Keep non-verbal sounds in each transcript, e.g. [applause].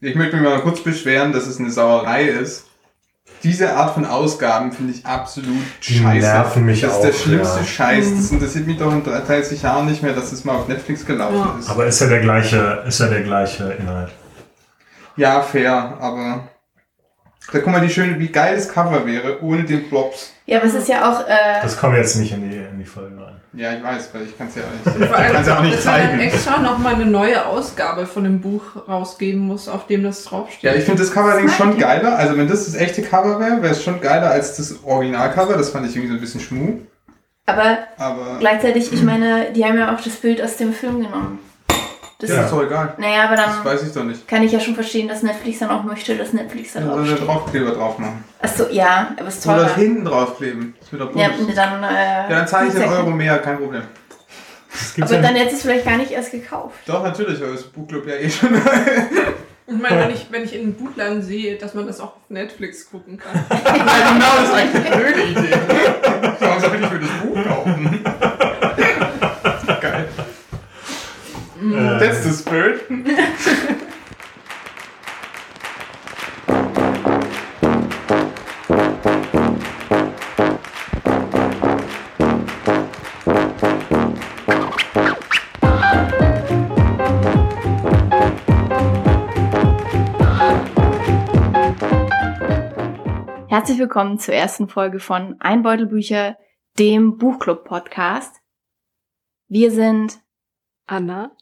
Ich möchte mich mal kurz beschweren, dass es eine Sauerei ist. Diese Art von Ausgaben finde ich absolut Die scheiße. nerven mich das ist auch, der schlimmste ja. Scheiß. Das interessiert mich doch in 30 Jahren nicht mehr, dass es mal auf Netflix gelaufen Ja. ist. Aber ist ja der gleiche, ist ja der gleiche Inhalt. Ja, fair, aber da guck mal, die schöne, wie geil das Cover wäre, ohne den Blobs. Ja, aber es ist ja auch, äh, Das kommen wir jetzt nicht in die, in die Folge rein. Ja, ich weiß, weil ich kann es ja auch nicht, ich kann's ja auch nicht dass man dann zeigen. extra nochmal eine neue Ausgabe von dem Buch rausgeben muss, auf dem das draufsteht. Ja, ich finde das Cover allerdings schon geiler. Also wenn das das echte Cover wäre, wäre es schon geiler als das Originalcover. Das fand ich irgendwie so ein bisschen schmu. aber Aber gleichzeitig, ich meine, die haben ja auch das Bild aus dem Film genommen. Das das Ja. ist doch egal. Naja, aber Das dann weiß ich doch nicht. kann ich ja schon verstehen, dass Netflix dann auch möchte, dass Netflix da Dann soll drauf steht. Draufkleber drauf machen. Achso, ja, aber es ist Oder teurer. hinten draufkleben. Das wird doch Ja, dann, äh, Ja, dann zahle ich den Euro mehr, kein Problem. Das Aber ja dann hättest du es vielleicht gar nicht erst gekauft. Doch, natürlich, weil das Buchclub ja eh schon. [laughs] Und ich meine, wenn ich, wenn ich in den Buchladen sehe, dass man das auch auf Netflix gucken kann. [laughs] ja, genau, das ist eigentlich eine blöde Idee. Warum soll ich für das Buch kaufen? Äh, That's the spirit. Herzlich willkommen zur ersten Folge von Einbeutelbücher, dem Buchclub-Podcast. Wir sind Anna?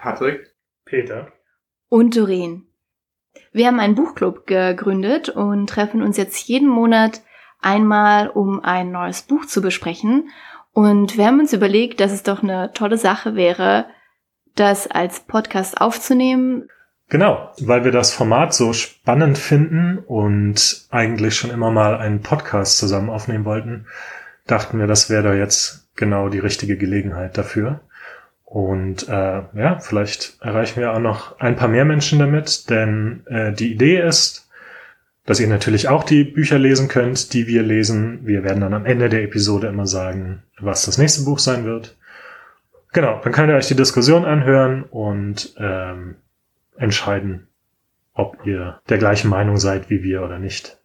Patrick. Peter. und Doreen. Wir haben einen Buchclub gegründet und treffen uns jetzt jeden Monat einmal, um ein neues Buch zu besprechen. Und wir haben uns überlegt, dass es doch eine tolle Sache wäre, das als Podcast aufzunehmen. Genau, weil wir das Format so spannend finden und eigentlich schon immer mal einen Podcast zusammen aufnehmen wollten, dachten wir, das wäre da jetzt genau die richtige Gelegenheit dafür. Und äh, ja, vielleicht erreichen wir auch noch ein paar mehr Menschen damit, denn äh, die Idee ist, dass ihr natürlich auch die Bücher lesen könnt, die wir lesen. Wir werden dann am Ende der Episode immer sagen, was das nächste Buch sein wird. Genau, dann könnt ihr euch die Diskussion anhören und ähm, entscheiden, ob ihr der gleichen Meinung seid wie wir oder nicht.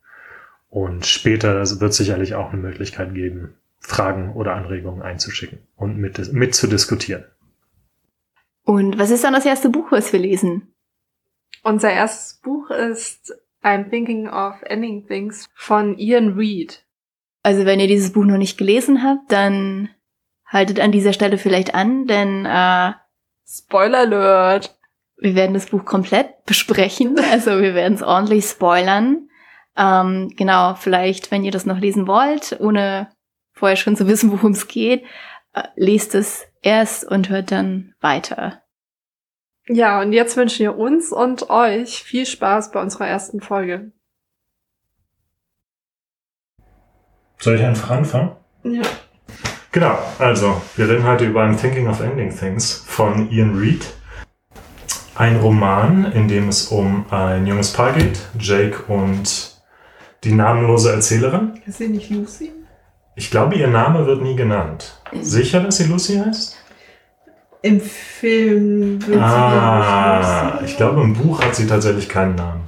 Und später wird es sicherlich auch eine Möglichkeit geben, Fragen oder Anregungen einzuschicken und mit, mit zu diskutieren. Und was ist dann das erste Buch, was wir lesen? Unser erstes Buch ist I'm Thinking of Ending Things von Ian Reed. Also wenn ihr dieses Buch noch nicht gelesen habt, dann haltet an dieser Stelle vielleicht an, denn äh, Spoiler Alert! wir werden das Buch komplett besprechen. [laughs] Also wir werden es ordentlich spoilern. Ähm, genau, vielleicht, wenn ihr das noch lesen wollt, ohne vorher schon zu wissen, worum es geht, äh, lest es erst und hört dann weiter. Ja, und jetzt wünschen wir uns und euch viel Spaß bei unserer ersten Folge. Soll ich einfach anfangen? Ja. Genau, also wir reden heute über I'm Thinking of Ending Things von Ian Reed. Ein Roman, in dem es um ein junges Paar geht, Jake und die namenlose Erzählerin. Ist sie nicht Lucy? Ich glaube, ihr Name wird nie genannt. Sicher, dass sie Lucy heißt? Im Film wird Ah, sie, ich glaube, im Buch hat sie tatsächlich keinen Namen.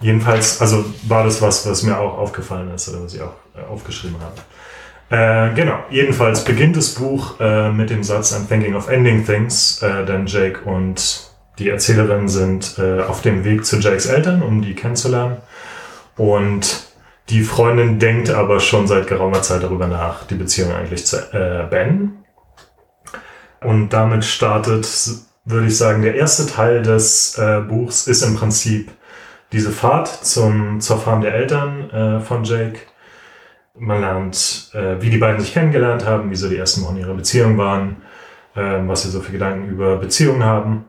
Jedenfalls, also war das was, was mir auch aufgefallen ist oder was ich auch äh, aufgeschrieben habe. Äh, genau, jedenfalls beginnt das Buch äh, mit dem Satz I'm thinking of ending things, äh, denn Jake und die Erzählerin sind äh, auf dem Weg zu Jakes Eltern, um die kennenzulernen. Und die Freundin denkt aber schon seit geraumer Zeit darüber nach, die Beziehung eigentlich zu äh, beenden. Und damit startet, würde ich sagen, der erste Teil des äh, Buchs ist im Prinzip diese Fahrt zum, zur Farm der Eltern äh, von Jake. Man lernt, äh, wie die beiden sich kennengelernt haben, wie so die ersten Wochen ihrer Beziehung waren, äh, was sie so für Gedanken über Beziehungen haben.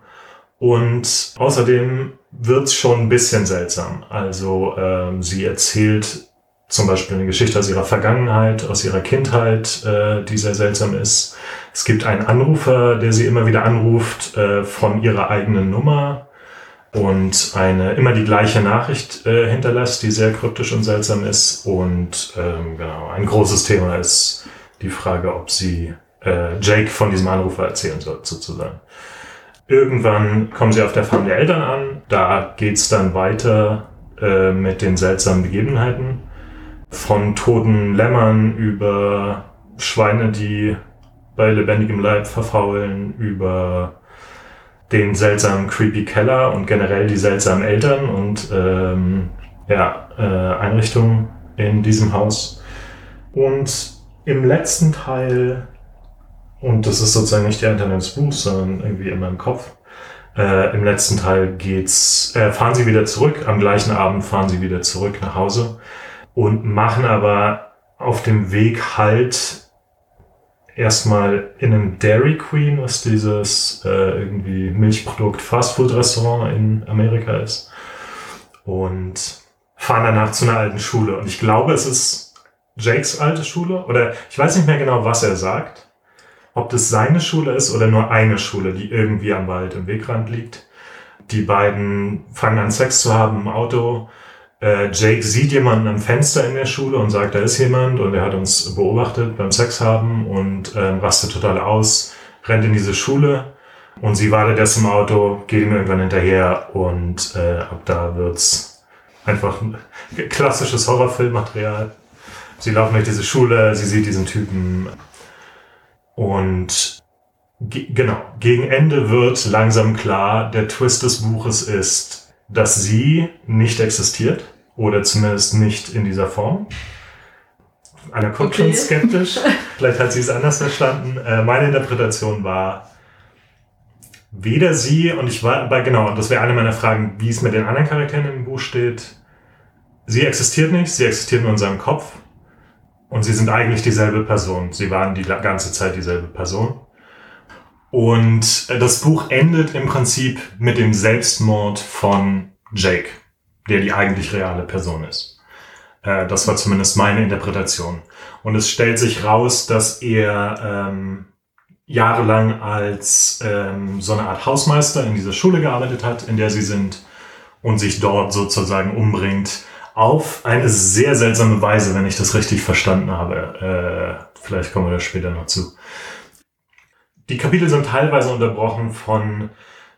Und außerdem wird's schon ein bisschen seltsam. Also ähm, sie erzählt zum Beispiel eine Geschichte aus ihrer Vergangenheit, aus ihrer Kindheit, äh, die sehr seltsam ist. Es gibt einen Anrufer, der sie immer wieder anruft äh, von ihrer eigenen Nummer und eine immer die gleiche Nachricht äh, hinterlässt, die sehr kryptisch und seltsam ist. Und ähm, genau, ein großes Thema ist die Frage, ob sie äh, Jake von diesem Anrufer erzählen soll, sozusagen. Irgendwann kommen sie auf der Farm der Eltern an da geht's dann weiter äh, mit den seltsamen Begebenheiten. Von toten Lämmern über Schweine, die bei lebendigem Leib verfaulen, über den seltsamen creepy Keller und generell die seltsamen Eltern und ähm, ja, äh, Einrichtungen in diesem Haus. Und im letzten Teil, und das ist sozusagen nicht die Internet des Buchs, sondern irgendwie in meinem Kopf, äh, im letzten Teil geht's, äh, fahren sie wieder zurück, am gleichen Abend fahren sie wieder zurück nach Hause und machen aber auf dem Weg halt erstmal in einem Dairy Queen, was dieses äh, irgendwie Milchprodukt Fastfood Restaurant in Amerika ist. Und fahren danach zu einer alten Schule. Und ich glaube, es ist Jakes alte Schule. Oder ich weiß nicht mehr genau, was er sagt. Ob das seine Schule ist oder nur eine Schule, die irgendwie am Wald im Wegrand liegt. Die beiden fangen an Sex zu haben im Auto äh, Jake sieht jemanden am Fenster in der Schule und sagt, da ist jemand und er hat uns beobachtet beim Sex haben und äh, rastet total aus, rennt in diese Schule und sie wartet erst im Auto, geht ihm irgendwann hinterher und äh, ab da wird's einfach ein klassisches Horrorfilmmaterial. Sie laufen durch diese Schule, sie sieht diesen Typen und ge genau, gegen Ende wird langsam klar, der Twist des Buches ist, dass sie nicht existiert oder zumindest nicht in dieser Form. Anna guckt Okay. schon skeptisch. [laughs] Vielleicht hat sie es anders verstanden. Äh, meine Interpretation war, weder sie, und ich war, bei, genau, und das wäre eine meiner Fragen, wie es mit den anderen Charakteren im Buch steht. Sie existiert nicht, sie existiert nur in seinem Kopf. Und sie sind eigentlich dieselbe Person. Sie waren die ganze Zeit dieselbe Person. Und äh, das Buch endet im Prinzip mit dem Selbstmord von Jake, der die eigentlich reale Person ist. Äh, Das war zumindest meine Interpretation. Und es stellt sich raus, dass er ähm, jahrelang als ähm, so eine Art Hausmeister in dieser Schule gearbeitet hat, in der sie sind, und sich dort sozusagen umbringt. Auf eine sehr seltsame Weise, wenn ich das richtig verstanden habe. Äh, vielleicht kommen wir da später noch zu. Die Kapitel sind teilweise unterbrochen von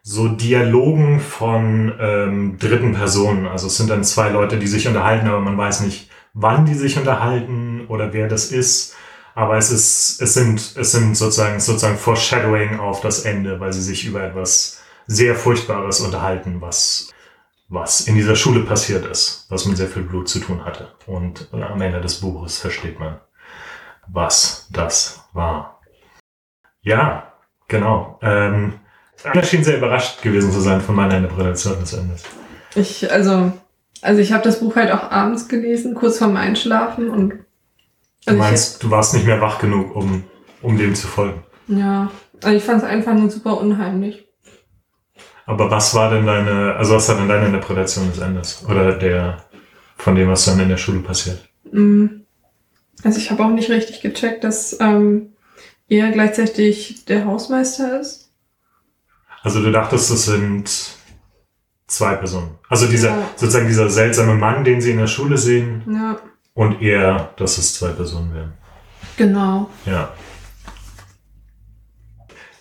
so Dialogen von ähm, dritten Personen. Also es sind dann zwei Leute, die sich unterhalten, aber man weiß nicht, wann die sich unterhalten oder wer das ist. Aber es ist, es sind, es sind sozusagen, sozusagen Foreshadowing auf das Ende, weil sie sich über etwas sehr Furchtbares unterhalten, was, was in dieser Schule passiert ist, was mit sehr viel Blut zu tun hatte. Und am Ende des Buches versteht man, was das war. Ja, genau. Ähm, Anna schien sehr überrascht gewesen zu sein von meiner Interpretation des Endes. Ich, also, also ich habe das Buch halt auch abends gelesen, kurz vorm Einschlafen und Du also meinst, du warst nicht mehr wach genug, um, um dem zu folgen. ich, ja, also ich fand es einfach nur super unheimlich. Aber was war denn deine, also was war denn deine Interpretation des Endes? Oder der, von dem, was dann in der Schule passiert? Mm. Also ich habe auch nicht richtig gecheckt, dass ähm, er gleichzeitig der Hausmeister ist. Also du dachtest, es sind zwei Personen. Also dieser, Ja. sozusagen dieser seltsame Mann, den sie in der Schule sehen, Ja, und er, dass es zwei Personen wären. genau. Ja.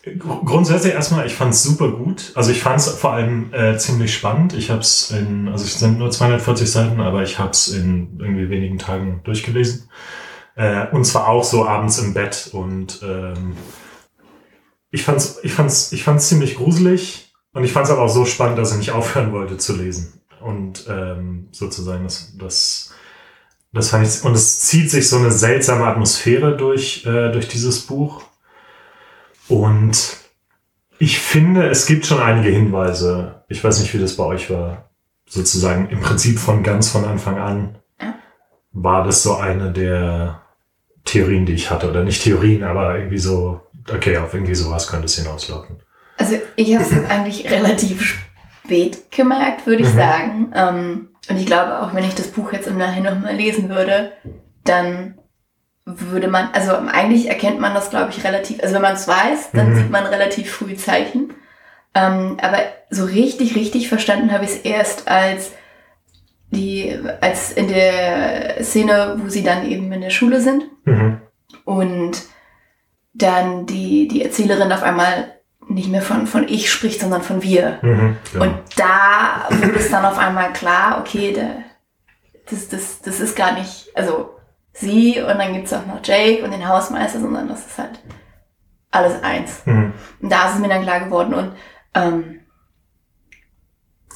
Gr- Grundsätzlich erstmal, ich fand es super gut. Also ich fand es vor allem äh, ziemlich spannend. Ich habe es in, also es sind nur 240 Seiten, aber ich habe es in irgendwie wenigen Tagen durchgelesen. Äh, und zwar auch so abends im Bett. Und ähm, ich fand's, ich fand's, ich fand's ziemlich gruselig. Und ich fand es aber auch so spannend, dass ich nicht aufhören wollte zu lesen. Und ähm, sozusagen das, das, das fand ich, und es zieht sich so eine seltsame Atmosphäre durch, äh, durch dieses Buch. Und ich finde, es gibt schon einige Hinweise. Ich weiß nicht, wie das bei euch war. Sozusagen im Prinzip von ganz von Anfang an war das so eine der Theorien, die ich hatte. Oder nicht Theorien, aber irgendwie so, okay, auf irgendwie sowas könnte es hinauslaufen. Also ich habe es [laughs] eigentlich relativ spät gemerkt, würde ich Mhm. sagen. Ähm, und ich glaube, auch wenn ich das Buch jetzt im Nachhinein nochmal lesen würde, dann würde man, also eigentlich erkennt man das, glaube ich, relativ, also wenn man es weiß, dann Mhm. sieht man relativ früh Zeichen. Ähm, aber so richtig, richtig verstanden habe ich es erst als die, als in der Szene, wo sie dann eben in der Schule sind Mhm. und dann die, die Erzählerin auf einmal nicht mehr von, von ich spricht, sondern von wir. Mhm, genau. Und da wird es dann auf einmal klar, okay, der, das, das, das ist gar nicht, also sie und dann gibt's auch noch Jake und den Hausmeister, sondern das ist halt alles eins. mhm. Und da ist es mir dann klar geworden und ähm,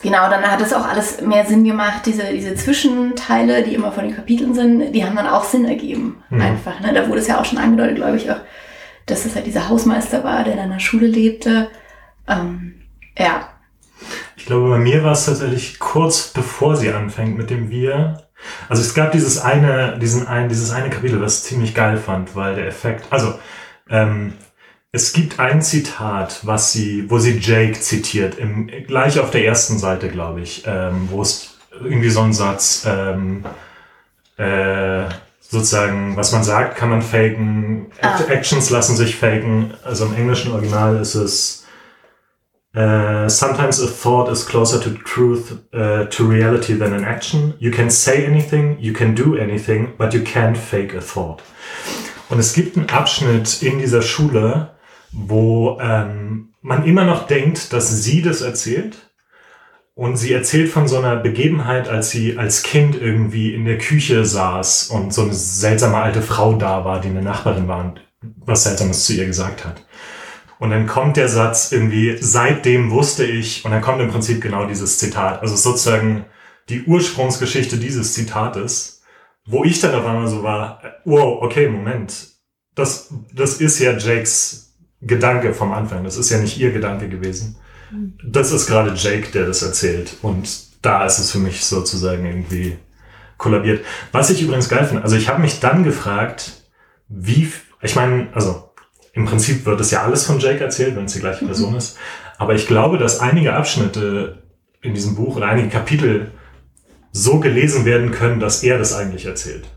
genau, dann hat es auch alles mehr Sinn gemacht, diese, diese Zwischenteile, die immer von den Kapiteln sind, die haben dann auch Sinn ergeben. Mhm. Einfach. Ne? Da wurde es ja auch schon angedeutet, glaube ich, auch, dass es halt dieser Hausmeister war, der in einer Schule lebte. Ähm, ja, Ich glaube, bei mir war es tatsächlich kurz bevor sie anfängt mit dem Wir. Also es gab dieses eine, diesen ein, dieses eine Kapitel, was ich ziemlich geil fand, weil der Effekt, also ähm, es gibt ein Zitat, was sie, wo sie Jake zitiert, im, gleich auf der ersten Seite, glaube ich, ähm, wo es irgendwie so ein Satz, ähm, äh, sozusagen, was man sagt, kann man faken, Ah. Actions lassen sich faken. Also im englischen Original ist es Uh, sometimes a thought is closer to truth, uh, to reality than an action. You can say anything, you can do anything, but you can't fake a thought. Und es gibt einen Abschnitt in dieser Schule, wo ähm, man immer noch denkt, dass sie das erzählt. Und sie erzählt von so einer Begebenheit, als sie als Kind irgendwie in der Küche saß und so eine seltsame alte Frau da war, die eine Nachbarin war und was Seltsames zu ihr gesagt hat. Und dann kommt der Satz irgendwie, seitdem wusste ich, und dann kommt im Prinzip genau dieses Zitat. Also sozusagen die Ursprungsgeschichte dieses Zitates, wo ich dann auf einmal so war, wow, okay, Moment. Das, das ist ja Jakes Gedanke vom Anfang. Das ist ja nicht ihr Gedanke gewesen. Das ist gerade Jake, der das erzählt. Und da ist es für mich sozusagen irgendwie kollabiert. Was ich übrigens geil finde, also ich habe mich dann gefragt, wie, ich meine, also im Prinzip wird es ja alles von Jake erzählt, wenn es die gleiche Person ist. Aber ich glaube, dass einige Abschnitte in diesem Buch oder einige Kapitel so gelesen werden können, dass er das eigentlich erzählt.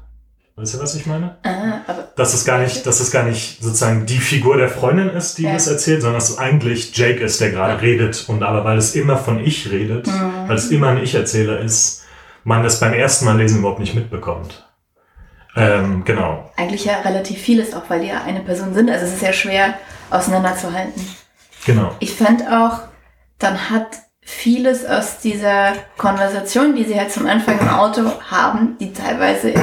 Weißt du, was ich meine? ah, aber Dass es gar nicht, dass es gar nicht sozusagen die Figur der Freundin ist, die Ja. das erzählt, sondern dass es eigentlich Jake ist, der gerade redet. Und aber weil es immer von ich redet, Mhm. weil es immer ein Ich-Erzähler ist, man das beim ersten Mal lesen überhaupt nicht mitbekommt. Ähm, genau. eigentlich ja relativ vieles, auch weil die ja eine Person sind. Also es ist ja schwer auseinanderzuhalten. Genau. Ich fand auch, dann hat vieles aus dieser Konversation, die sie halt zum Anfang im Auto haben, die teilweise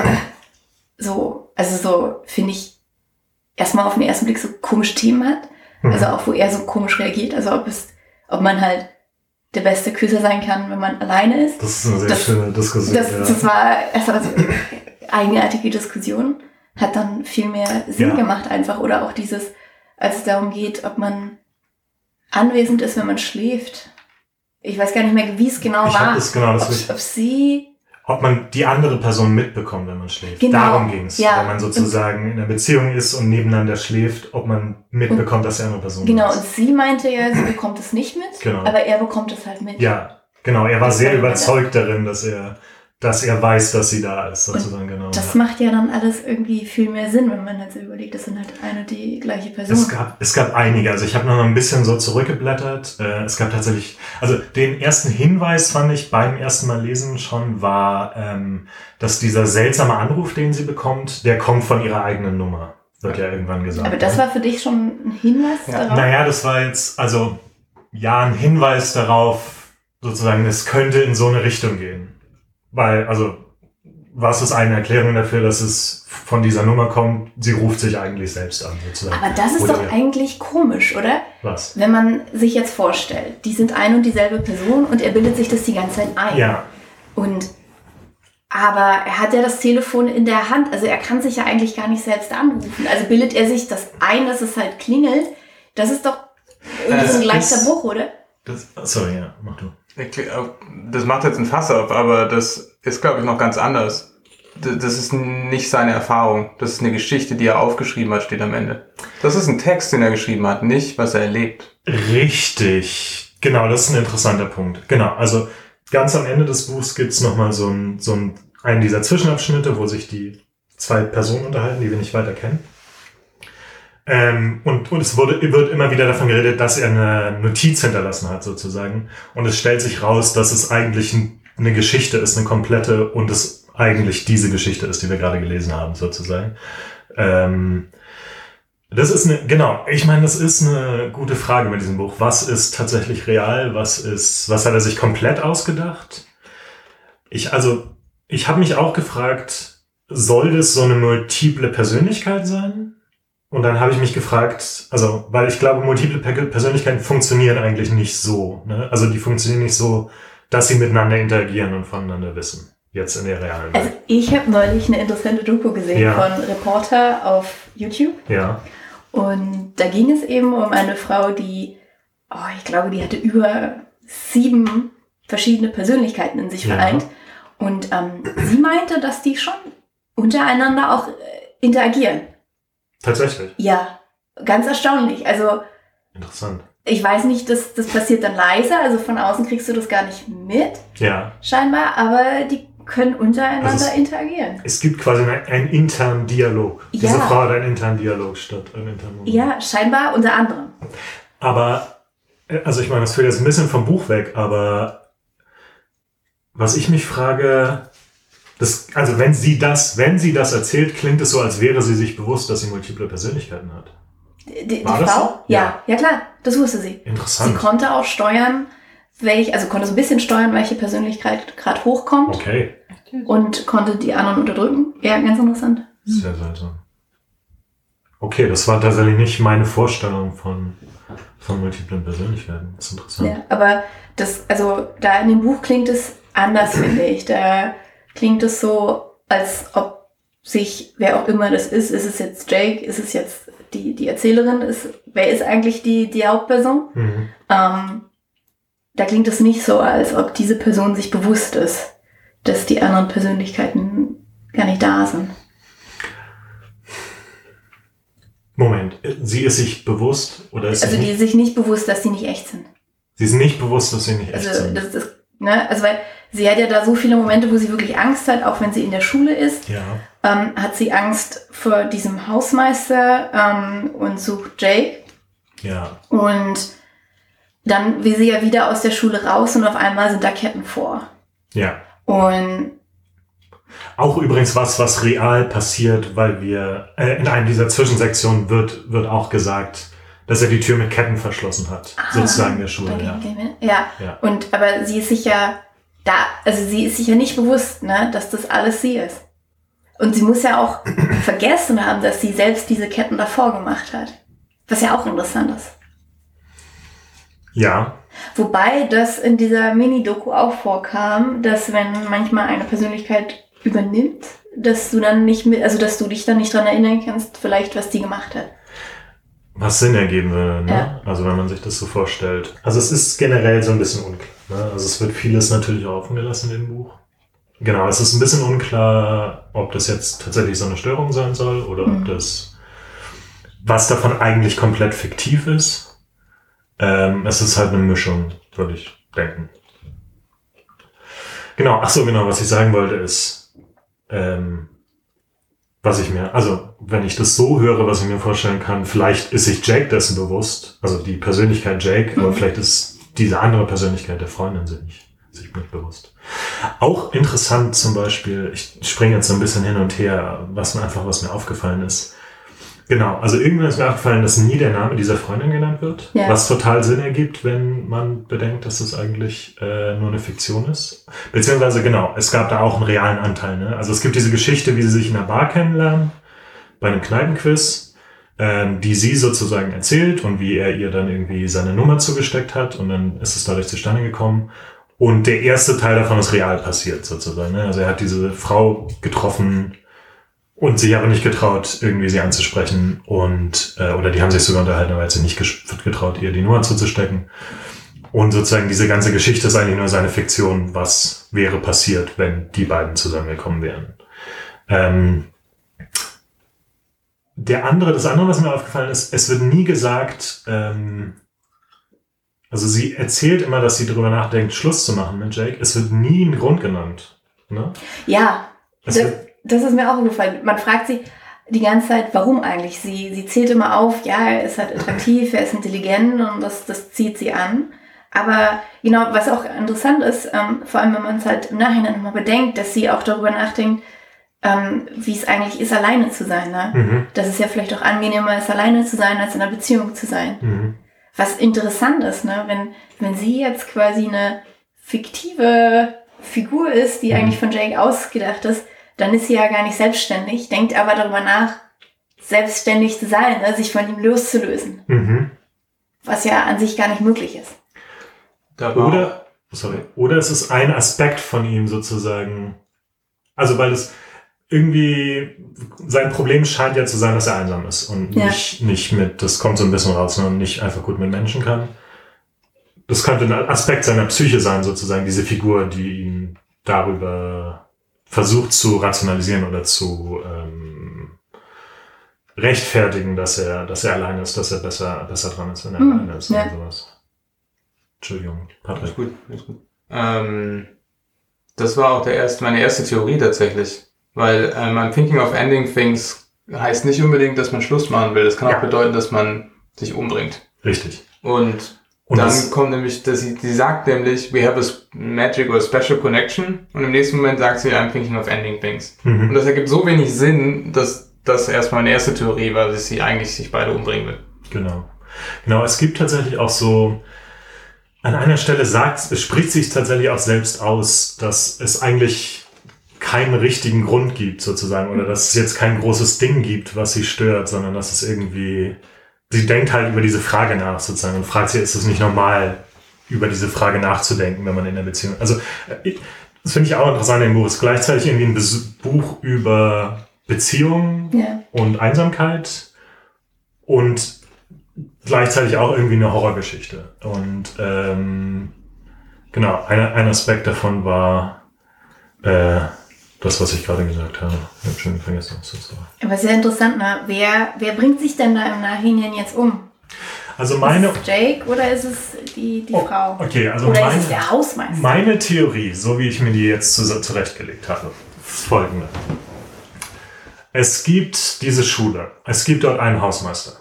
so, also so, finde ich, erstmal auf den ersten Blick so komische Themen hat. Mhm. Also auch, wo er so komisch reagiert. Also ob es, ob man halt der beste Küsser sein kann, wenn man alleine ist. Das ist eine sehr Das- schöne Diskussion. Das, ja. das war erstmal so [laughs] eigenartige Diskussion, hat dann viel mehr Sinn Ja. gemacht einfach. Oder auch dieses, als es darum geht, ob man anwesend ist, wenn man schläft. Ich weiß gar nicht mehr, wie es genau ich war. genau das ob, ob sie, Ob man die andere Person mitbekommt, wenn man schläft. Genau, Darum ging es. ja. Wenn man sozusagen in einer Beziehung ist und nebeneinander schläft, ob man mitbekommt, dass die andere Person genau, ist. und sie meinte ja, sie bekommt es nicht mit, Genau. aber er bekommt es halt mit. Ja, genau. Er war Das sehr überzeugt darin, dass er, dass er weiß, dass sie da ist, sozusagen, genau. Das ja. macht ja dann alles irgendwie viel mehr Sinn, wenn man halt so überlegt, das sind halt eine und die gleiche Person. Es gab, es gab einige. Also ich habe noch mal ein bisschen so zurückgeblättert. Äh, es gab tatsächlich, also den ersten Hinweis fand ich beim ersten Mal lesen schon war, ähm, dass dieser seltsame Anruf, den sie bekommt, der kommt von ihrer eigenen Nummer. Wird ja irgendwann gesagt. aber das ne? war für dich schon ein Hinweis Ja. darauf? Naja, das war jetzt, also ja, ein Hinweis darauf, sozusagen, es könnte in so eine Richtung gehen. Weil, also, was ist eine Erklärung dafür, dass es von dieser Nummer kommt? Sie ruft sich eigentlich selbst an, sozusagen. Aber das ist Oder doch ja. eigentlich komisch, oder? Was? Wenn man sich jetzt vorstellt, die sind ein und dieselbe Person und er bildet sich das die ganze Zeit ein. Ja, Und aber er hat ja das Telefon in der Hand, also er kann sich ja eigentlich gar nicht selbst anrufen. Also bildet er sich das ein, dass es halt klingelt. Das ist doch irgendwie so ein leichter Bruch, oder? das, sorry, ja, mach du. Das macht jetzt ein Fass auf, aber das ist, glaube ich, noch ganz anders. Das ist nicht seine Erfahrung. Das ist eine Geschichte, die er aufgeschrieben hat, steht am Ende. Das ist ein Text, den er geschrieben hat, nicht, was er erlebt. Richtig. Genau, das ist ein interessanter Punkt. Genau, also ganz am Ende des Buchs gibt's noch nochmal so, ein, so ein, einen dieser Zwischenabschnitte, wo sich die zwei Personen unterhalten, die wir nicht weiter kennen. Ähm, und, und es wurde, wird immer wieder davon geredet, dass er eine Notiz hinterlassen hat, sozusagen. Und es stellt sich raus, dass es eigentlich ein, eine Geschichte ist, eine komplette, und es eigentlich diese Geschichte ist, die wir gerade gelesen haben, sozusagen. Ähm, Das ist eine, genau, ich meine, das ist eine gute Frage mit diesem Buch. Was ist tatsächlich real? Was ist, was hat er sich komplett ausgedacht? Ich, also, ich habe mich auch gefragt, soll das so eine multiple Persönlichkeit sein? Und dann habe ich mich gefragt, also, weil ich glaube, multiple Per- Persönlichkeiten funktionieren eigentlich nicht so. Ne? Also die funktionieren nicht so, dass sie miteinander interagieren und voneinander wissen. Jetzt in der realen Also Welt. ich habe neulich eine interessante Doku gesehen Ja. von Reporter auf YouTube. Ja. Und da ging es eben um eine Frau, die, oh, ich glaube, die hatte über sieben verschiedene Persönlichkeiten in sich Ja. vereint. Und ähm, sie meinte, dass die schon untereinander auch äh, interagieren. Tatsächlich. Ja, ganz erstaunlich. Also Interessant. ich weiß nicht, das, das passiert dann leise, also von außen kriegst du das gar nicht mit, Ja. scheinbar, aber die können untereinander Also es- interagieren. Es gibt quasi einen, einen internen Dialog. Diese Ja. Frau hat einen internen Dialog statt einen internen Monolog. Ja, scheinbar unter anderem. Aber, äh, also ich meine, das führt jetzt ein bisschen vom Buch weg, aber was ich mich frage, das, also wenn sie das, wenn sie das erzählt, klingt es so, als wäre sie sich bewusst, dass sie multiple Persönlichkeiten hat. Die, die War das Frau? so? Ja. ja, klar, das wusste sie. Sie Interessant. konnte auch steuern, welch, also konnte so ein bisschen steuern, welche Persönlichkeit gerade hochkommt Okay, und konnte die anderen unterdrücken. Ja, ganz interessant. sehr seltsam. Okay, das war tatsächlich nicht meine Vorstellung von, von multiplen Persönlichkeiten. Das ist interessant. Ja, aber das, also da in dem Buch klingt es anders, finde ich. Da klingt es so, als ob sich, wer auch immer das ist, ist es jetzt Jake, ist es jetzt die, die Erzählerin, ist, wer ist eigentlich die, die Hauptperson? Mhm. Ähm, da klingt es nicht so, als ob diese Person sich bewusst ist, dass die anderen Persönlichkeiten gar nicht da sind. Moment, sie ist sich bewusst oder ist Also die nicht, sich nicht bewusst, dass sie nicht echt sind. sie ist nicht bewusst, dass sie nicht echt Also sind? das ist, ne, also weil sie hat ja da so viele Momente, wo sie wirklich Angst hat, auch wenn sie in der Schule ist, ja. ähm, hat sie Angst vor diesem Hausmeister ähm, und sucht Jake. Ja, Und dann will sie ja wieder aus der Schule raus und auf einmal sind da Ketten vor. ja. Und Auch übrigens was, was real passiert, weil wir äh, in einer dieser Zwischensektionen wird, wird auch gesagt, dass er die Tür mit Ketten verschlossen hat. Ah, sozusagen der Schule, ja. ja. Ja. Und aber sie ist sich ja da, also sie ist sich ja nicht bewusst, ne, dass das alles sie ist. Und sie muss ja auch [clears throat] vergessen haben, dass sie selbst diese Ketten davor gemacht hat. Was ja auch interessant ist. Ja, Wobei das in dieser Mini-Doku auch vorkam, dass wenn manchmal eine Persönlichkeit übernimmt, dass du dann nicht mit, also dass du dich dann nicht dran erinnern kannst, vielleicht was die gemacht hat. was Sinn ergeben würde, ne? Ja. Also wenn man sich das so vorstellt. Also es ist generell so ein bisschen unklar. Ne? Also es wird vieles natürlich auch offen gelassen in dem Buch. Genau, es ist ein bisschen unklar, ob das jetzt tatsächlich so eine Störung sein soll oder Mhm. ob das, was davon eigentlich komplett fiktiv ist. Ähm, es ist halt eine Mischung, würde ich denken. Genau, ach so, genau, was ich sagen wollte ist, ähm, was ich mir, also wenn ich das so höre, was ich mir vorstellen kann, vielleicht ist sich Jake dessen bewusst, also die Persönlichkeit Jake, aber Mhm. vielleicht ist diese andere Persönlichkeit der Freundin sich nicht, sich nicht bewusst. Auch interessant zum Beispiel, ich springe jetzt so ein bisschen hin und her, was mir einfach, was mir aufgefallen ist. Genau, also irgendwann ist mir aufgefallen, dass nie der Name dieser Freundin genannt wird, Ja. was total Sinn ergibt, wenn man bedenkt, dass es eigentlich äh, nur eine Fiktion ist. Beziehungsweise genau, es gab da auch einen realen Anteil. Ne? Also es gibt diese Geschichte, wie sie sich in einer Bar kennenlernen, bei einem Kneipenquiz, die sie sozusagen erzählt und wie er ihr dann irgendwie seine Nummer zugesteckt hat und dann ist es dadurch zustande gekommen. Und der erste Teil davon ist real passiert sozusagen. Ne? Also er hat diese Frau getroffen und sich aber nicht getraut, irgendwie sie anzusprechen und äh, oder die haben sich sogar unterhalten, aber er hat sich nicht getraut, ihr die Nummer zuzustecken. Und sozusagen diese ganze Geschichte ist eigentlich nur seine Fiktion, was wäre passiert, wenn die beiden zusammengekommen wären. Ähm, der andere, das andere, was mir aufgefallen ist, es wird nie gesagt, ähm, also sie erzählt immer, dass sie darüber nachdenkt, Schluss zu machen mit Jake. Es wird nie ein Grund genannt. Ne? Ja, das, das ist mir auch gefallen. Man fragt sich die ganze Zeit, warum eigentlich? Sie, sie zählt immer auf, ja, er ist halt attraktiv, er ist intelligent und das, das zieht sie an. Aber genau, was auch interessant ist, ähm, vor allem wenn man es halt im Nachhinein nochmal bedenkt, dass sie auch darüber nachdenkt, ähm, wie es eigentlich ist, alleine zu sein. Ne? Mhm. Dass es ja vielleicht auch angenehmer ist, alleine zu sein, als in einer Beziehung zu sein. Mhm. Was interessant ist, ne? wenn, wenn sie jetzt quasi eine fiktive Figur ist, die Mhm. eigentlich von Jake ausgedacht ist, dann ist sie ja gar nicht selbstständig, denkt aber darüber nach, selbstständig zu sein, ne? sich von ihm loszulösen, Mhm. was ja an sich gar nicht möglich ist. Oder, sorry, oder es ist ein Aspekt von ihm sozusagen. Also, weil es irgendwie, sein Problem scheint ja zu sein, dass er einsam ist und Ja. nicht, nicht mit, das kommt so ein bisschen raus, sondern nicht einfach gut mit Menschen kann. Das könnte ein Aspekt seiner Psyche sein, sozusagen, diese Figur, die ihn darüber versucht zu rationalisieren oder zu ähm, rechtfertigen, dass er, dass er allein ist, dass er besser, besser dran ist, wenn er Hm, alleine ist ja. oder sowas. Entschuldigung, Patrick. Alles gut, alles gut. Ähm, das war auch der erste, meine erste Theorie tatsächlich. Weil ähm, I'm thinking of ending things heißt nicht unbedingt, dass man Schluss machen will. Das kann Ja. auch bedeuten, dass man sich umbringt. Richtig. Und, Und dann kommt nämlich, dass sie, sie sagt nämlich, we have a magic or special connection. Und im nächsten Moment sagt sie, I'm thinking of ending things. Und Mhm. das ergibt so wenig Sinn, dass das erstmal meine erste Theorie war, dass sie eigentlich sich beide umbringen will. Genau. Genau, es gibt tatsächlich auch so, an einer Stelle sagt, es spricht sich tatsächlich auch selbst aus, dass es eigentlich keinen richtigen Grund gibt, sozusagen, oder dass es jetzt kein großes Ding gibt, was sie stört, sondern dass es irgendwie, sie denkt halt über diese Frage nach, sozusagen, und fragt sich, ist es nicht normal, über diese Frage nachzudenken, wenn man in der Beziehung, also, äh, das finde ich auch interessant im Buch, ist gleichzeitig irgendwie ein Buch über Beziehungen, Ja. und Einsamkeit und gleichzeitig auch irgendwie eine Horrorgeschichte. Und ähm, genau, ein, ein Aspekt davon war äh, das, was ich gerade gesagt habe. Ich habe schon vergessen, was das war. Aber sehr interessant, ne? Wer, wer bringt sich denn da im Nachhinein jetzt um? Also meine, Ist es Jake oder ist es die, die Oh, Frau? okay, also oder meine, ist es der Hausmeister? Meine Theorie, so wie ich mir die jetzt zu, zurechtgelegt habe, ist folgende. Es gibt diese Schule. Es gibt dort einen Hausmeister.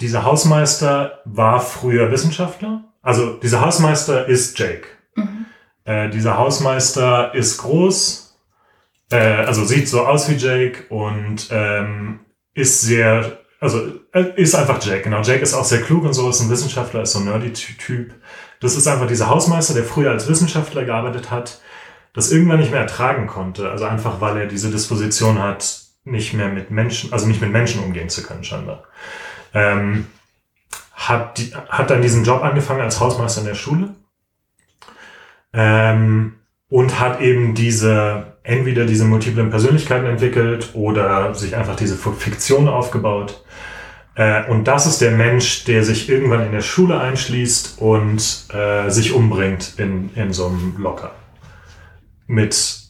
Dieser Hausmeister war früher Wissenschaftler. Also dieser Hausmeister ist Jake. Mhm. Äh, dieser Hausmeister ist groß, äh, also sieht so aus wie Jake und ähm, ist sehr, also äh, ist einfach Jake. Genau, Jake ist auch sehr klug und so, ist ein Wissenschaftler, ist so ein nerdy Ty- Typ. Das ist einfach dieser Hausmeister, der früher als Wissenschaftler gearbeitet hat, das irgendwann nicht mehr ertragen konnte. Also einfach, weil er diese Disposition hat, nicht mehr mit Menschen, also nicht mit Menschen umgehen zu können, scheinbar. Ähm, hat, die, hat dann diesen Job angefangen als Hausmeister in der Schule ähm, und hat eben diese, entweder diese multiplen Persönlichkeiten entwickelt oder sich einfach diese Fiktion aufgebaut. Äh, und das ist der Mensch, der sich irgendwann in der Schule einschließt und äh, sich umbringt in, in so einem Locker. Mit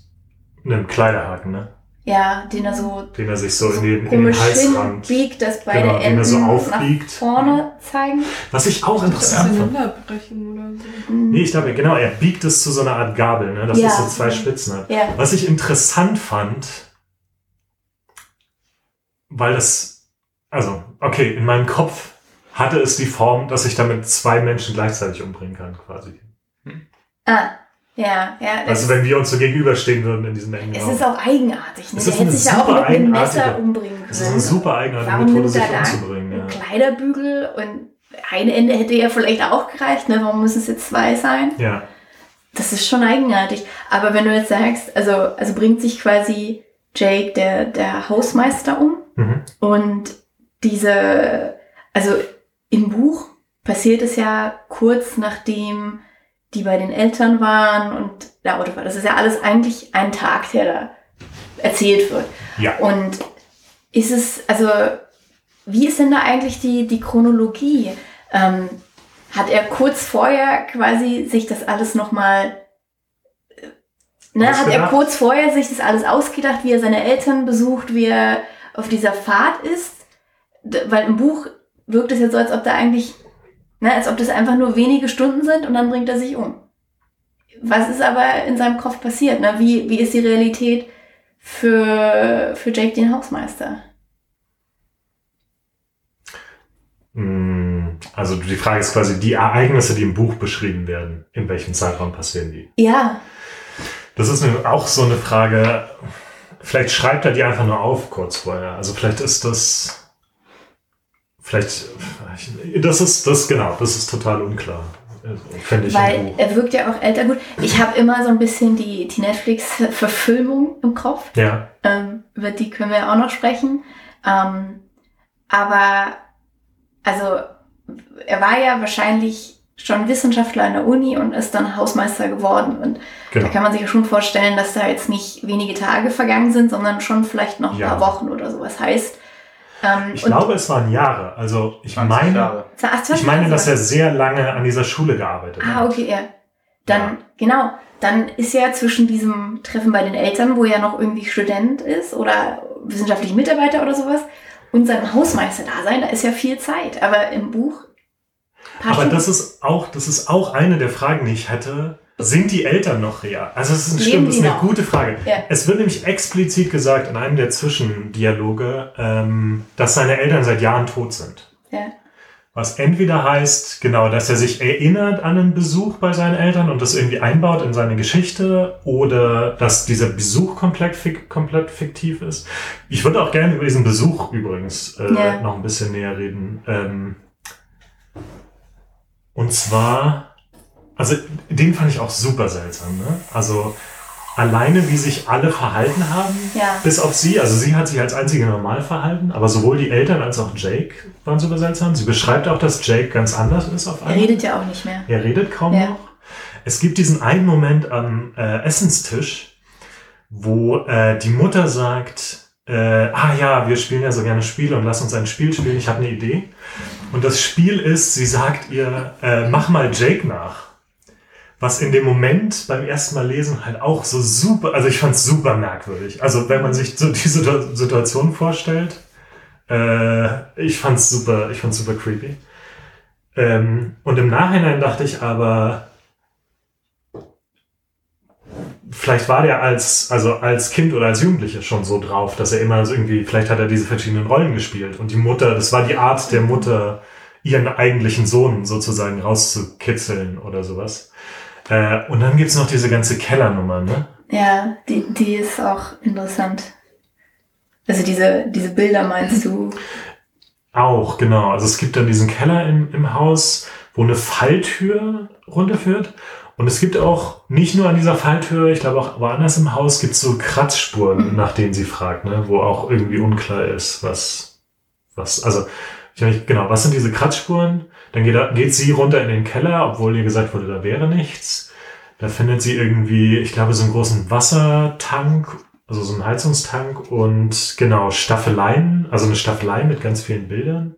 einem Kleiderhaken, ne? Ja, den er so, Den er sich so in den, in den Halsrand. hinbiegt, dass beide Genau, den er Enden so nach aufbiegt. vorne zeigen. Was ich auch interessant oder so. Nee, ich glaube, genau, er biegt es zu so einer Art Gabel, ne? dass Ja. es so zwei Spitzen hat. Ja, Was ich interessant fand, weil das, also, okay, in meinem Kopf hatte es die Form, dass ich damit zwei Menschen gleichzeitig umbringen kann, quasi. ah, ja, ja. Also wenn wir uns so gegenüberstehen würden in diesem engen es Raum. ist auch eigenartig. Ne? Es Der ist hätte sich ja auch mit einem Messer umbringen können. Es ist eine super eigenartige Warum Methode, sich da umzubringen. Ein Ja. Kleiderbügel und ein Ende hätte ja vielleicht auch gereicht. Ne? Warum müssen es jetzt zwei sein? ja. Das ist schon eigenartig. Aber wenn du jetzt sagst, also, also bringt sich quasi Jake, der, der Hausmeister, um Mhm. und diese, also im Buch passiert es ja kurz nachdem die bei den Eltern waren und der Auto war. Das ist ja alles eigentlich ein Tag, der da erzählt wird. Ja. Und ist es, also, wie ist denn da eigentlich die, die Chronologie? Ähm, hat er kurz vorher quasi sich das alles nochmal, ne, hat er kurz vorher sich das alles ausgedacht, wie er seine Eltern besucht, wie er auf dieser Fahrt ist? Weil im Buch wirkt es ja so, als ob da eigentlich, ne, als ob das einfach nur wenige Stunden sind und dann bringt er sich um. Was ist aber in seinem Kopf passiert? Ne? Wie, wie ist die Realität für, für Jake den Hausmeister? Mm, Also die Frage ist quasi, die Ereignisse, die im Buch beschrieben werden, in welchem Zeitraum passieren die? Ja, Das ist auch so eine Frage, vielleicht schreibt er die einfach nur auf kurz vorher. Also vielleicht ist das, vielleicht, das ist, das, genau, das ist total unklar. Fände ich Weil er wirkt ja auch älter. Gut, ich habe immer so ein bisschen die, die Netflix-Verfilmung im Kopf. Ja, Ähm, über die können wir auch noch sprechen. Ähm, aber, also, er war ja wahrscheinlich schon Wissenschaftler an der Uni und ist dann Hausmeister geworden. Und genau. da kann man sich ja schon vorstellen, dass da jetzt nicht wenige Tage vergangen sind, sondern schon vielleicht noch ein Ja. paar Wochen oder sowas heißt. Ähm, Ich und- glaube, es waren Jahre. Also ich 20 meine, Jahre. Ach, 20 ich meine, dass er sehr lange an dieser Schule gearbeitet Ah, hat. okay, ja. Dann, Ja. genau, dann ist ja zwischen diesem Treffen bei den Eltern, wo er noch irgendwie Student ist oder wissenschaftlicher Mitarbeiter oder sowas, und seinem Hausmeister-Dasein, da ist ja viel Zeit. Aber im Buch. Aber das ist auch, das ist auch eine der Fragen, die ich hatte. Sind die Eltern noch real? Also es ist, stimmt, das ist eine noch? gute Frage. Ja. Es wird nämlich explizit gesagt in einem der Zwischendialoge, ähm, dass seine Eltern seit Jahren tot sind. Ja. Was entweder heißt, genau, dass er sich erinnert an einen Besuch bei seinen Eltern und das irgendwie einbaut in seine Geschichte oder dass dieser Besuch komplett, fik komplett fiktiv ist. Ich würde auch gerne über diesen Besuch übrigens äh, Ja. noch ein bisschen näher reden. Ähm, und zwar, also den fand ich auch super seltsam. Ne? Also alleine, wie sich alle verhalten haben, Ja. bis auf sie. Also sie hat sich als einzige normal verhalten, aber sowohl die Eltern als auch Jake waren super seltsam. Sie beschreibt auch, dass Jake ganz anders ist auf Er einmal. redet ja auch nicht mehr. Er redet kaum Ja. noch. Es gibt diesen einen Moment am äh, Essenstisch, wo äh, die Mutter sagt, äh, ah ja, wir spielen ja so gerne Spiele und lass uns ein Spiel spielen, ich habe eine Idee. Und das Spiel ist, sie sagt ihr, äh, mach mal Jake nach. Was in dem Moment beim ersten Mal lesen halt auch so super, also ich fand es super merkwürdig. Also wenn man sich so die Situ- Situation vorstellt, äh, ich fand's super, ich fand's super creepy. Ähm, und im Nachhinein dachte ich aber, vielleicht war der als, also als Kind oder als Jugendlicher schon so drauf, dass er immer so irgendwie, vielleicht hat er diese verschiedenen Rollen gespielt. Und die Mutter, das war die Art der Mutter, ihren eigentlichen Sohn sozusagen rauszukitzeln oder sowas. Äh, und dann gibt's noch diese ganze Kellernummer, ne? Ja, die, die ist auch interessant. Also diese, diese Bilder meinst du? Auch, genau. Also es gibt dann diesen Keller im, im Haus, wo eine Falltür runterführt. Und es gibt auch nicht nur an dieser Falltür, ich glaube auch woanders im Haus gibt es so Kratzspuren, Mhm. nach denen sie fragt, ne? wo auch irgendwie unklar ist, was, was, also, ich weiß nicht, genau, was sind diese Kratzspuren? Dann geht, geht sie runter in den Keller, obwohl ihr gesagt wurde, da wäre nichts. Da findet sie irgendwie, ich glaube, so einen großen Wassertank, also so einen Heizungstank und genau, Staffeleien, also eine Staffelei mit ganz vielen Bildern,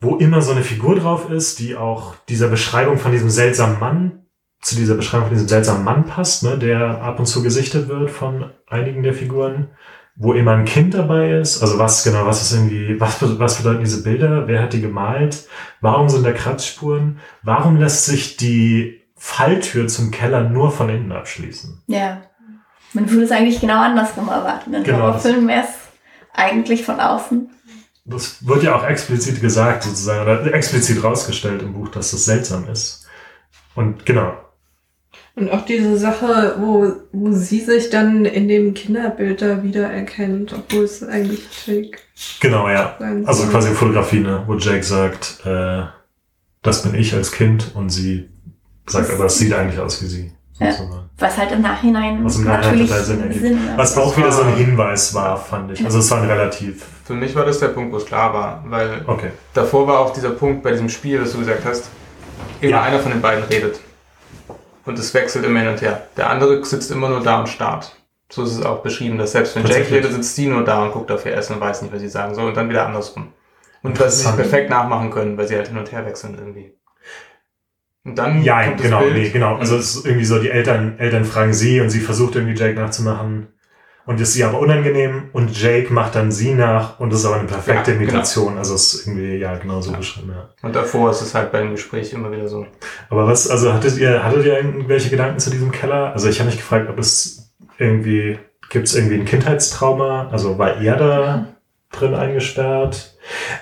wo immer so eine Figur drauf ist, die auch dieser Beschreibung von diesem seltsamen Mann, zu dieser Beschreibung von diesem seltsamen Mann passt, ne, der ab und zu gesichtet wird von einigen der Figuren, wo immer ein Kind dabei ist. Also was genau, was ist irgendwie, was, was bedeuten diese Bilder? Wer hat die gemalt? Warum sind da Kratzspuren? Warum lässt sich die Falltür zum Keller nur von innen abschließen? Ja. Man würde es eigentlich genau andersrum erwarten. In Genau, Horrorfilmen wäre es eigentlich von außen. Das wird ja auch explizit gesagt, sozusagen, oder explizit rausgestellt im Buch, dass das seltsam ist. Und genau, Und auch diese Sache, wo, wo sie sich dann in dem Kinderbild da wiedererkennt, obwohl es eigentlich Jake genau, ja. Also quasi Fotografie, ne, wo Jake sagt, äh, das bin ich als Kind und sie sagt, Das- aber es sieht eigentlich aus wie sie. Ja. Was halt im Nachhinein Was im Nachhinein natürlich total Sinn ergibt. Sinn. Was auch wieder so ein Hinweis war, fand ich. Also es war ein relativ, Für mich war das der Punkt, wo es klar war, weil okay. davor war auch dieser Punkt bei diesem Spiel, das du gesagt hast, immer Ja. einer von den beiden redet. Und es wechselt immer hin und her. Der andere sitzt immer nur da und starrt. So ist es auch beschrieben, dass selbst wenn Jake redet, sitzt sie nur da und guckt auf ihr Essen und weiß nicht, was sie sagen soll und dann wieder andersrum. Und dass sie perfekt nachmachen können, weil sie halt hin und her wechseln irgendwie. Und dann Ja, kommt das genau, Bild nee, genau. Also es ist irgendwie so, die Eltern, Eltern fragen sie und sie versucht irgendwie Jake nachzumachen. Und ist sie aber unangenehm und Jake macht dann sie nach und das ist aber eine perfekte Ja, genau. Imitation. Also es ist irgendwie, ja, genau so Ja. beschrieben, ja. Und davor ist es halt bei dem Gespräch immer wieder so. Aber was, also hattet ihr, hattet ihr irgendwelche Gedanken zu diesem Keller? Also ich habe mich gefragt, ob es irgendwie, gibt es irgendwie ein Kindheitstrauma? Also war er da drin eingesperrt?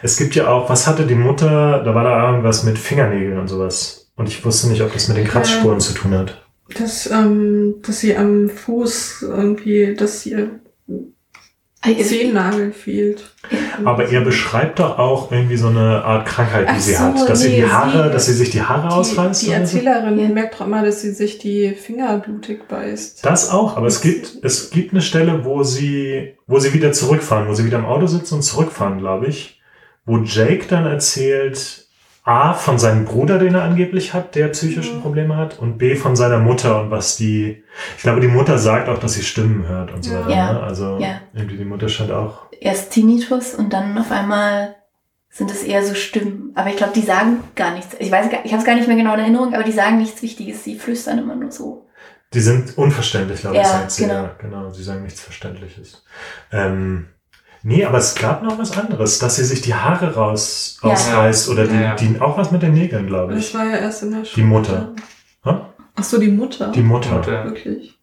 Es gibt ja auch, was hatte die Mutter, da war da irgendwas mit Fingernägeln und sowas. Und ich wusste nicht, ob das mit den Kratzspuren zu tun hat. Dass, ähm, dass sie am Fuß irgendwie, dass ihr Ah, es- Zehennagel fehlt. Aber er beschreibt doch auch irgendwie so eine Art Krankheit, die Ach sie so, hat. Dass sie nee, die Haare, sie- dass sie sich die Haare ausreißt. Die, so. Erzählerin Ja. merkt doch immer, dass sie sich die Finger blutig beißt. Das auch, aber es gibt, es gibt eine Stelle, wo sie, wo sie wieder zurückfahren, wo sie wieder im Auto sitzen und zurückfahren, glaube ich, wo Jake dann erzählt, A, von seinem Bruder, den er angeblich hat, der psychische Mhm. Probleme hat, und B, von seiner Mutter und was die, ich glaube, die Mutter sagt auch, dass sie Stimmen hört und so Ja. weiter. Ja. Ne? Also Ja. irgendwie die Mutter scheint auch. erst Tinnitus und dann auf einmal sind es eher so Stimmen. Aber ich glaube, die sagen gar nichts. Ich weiß, gar- ich habe es gar nicht mehr genau in Erinnerung, aber die sagen nichts Wichtiges. Sie flüstern immer nur so. Die sind unverständlich, glaube ich, Ja, genau. Ja, genau. Sie sagen nichts Verständliches. Ähm, nee, aber es gab noch was anderes, dass sie sich die Haare raus, Ja. ausreißt oder die, Ja, ja. die, auch was mit den Nägeln, glaube Das ich. war ja erst in der Schule. Mutter. Hä? Ach so, die Mutter. Die Mutter. Mutter. Wirklich.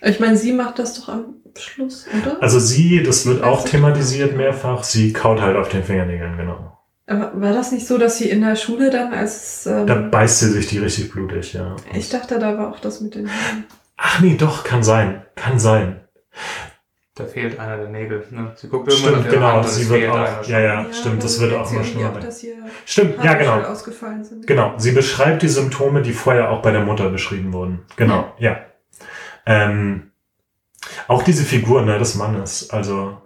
Ich meine, sie macht das doch am Schluss, oder? Also sie, das wird auch thematisiert mehrfach, sie kaut halt auf den Fingernägeln, genau. Aber war das nicht so, dass sie in der Schule dann als... Ähm, Da beißt sie sich die richtig blutig, ja. ich dachte, da war auch das mit den Haaren. Ach nee, doch, kann sein. Kann sein. Da fehlt einer der Nägel. Ne? Sie guckt irgendwann Stimmt, ihre genau. Hand Sie wird auch, schon. ja, ja, stimmt, das wird auch immer schlimmer. ihr Stimmt, ja, genau. schnell ausgefallen sind. Genau, sie beschreibt die Symptome, die vorher auch bei der Mutter beschrieben wurden. Genau, ja. Ähm, auch diese Figur ne, des Mannes, also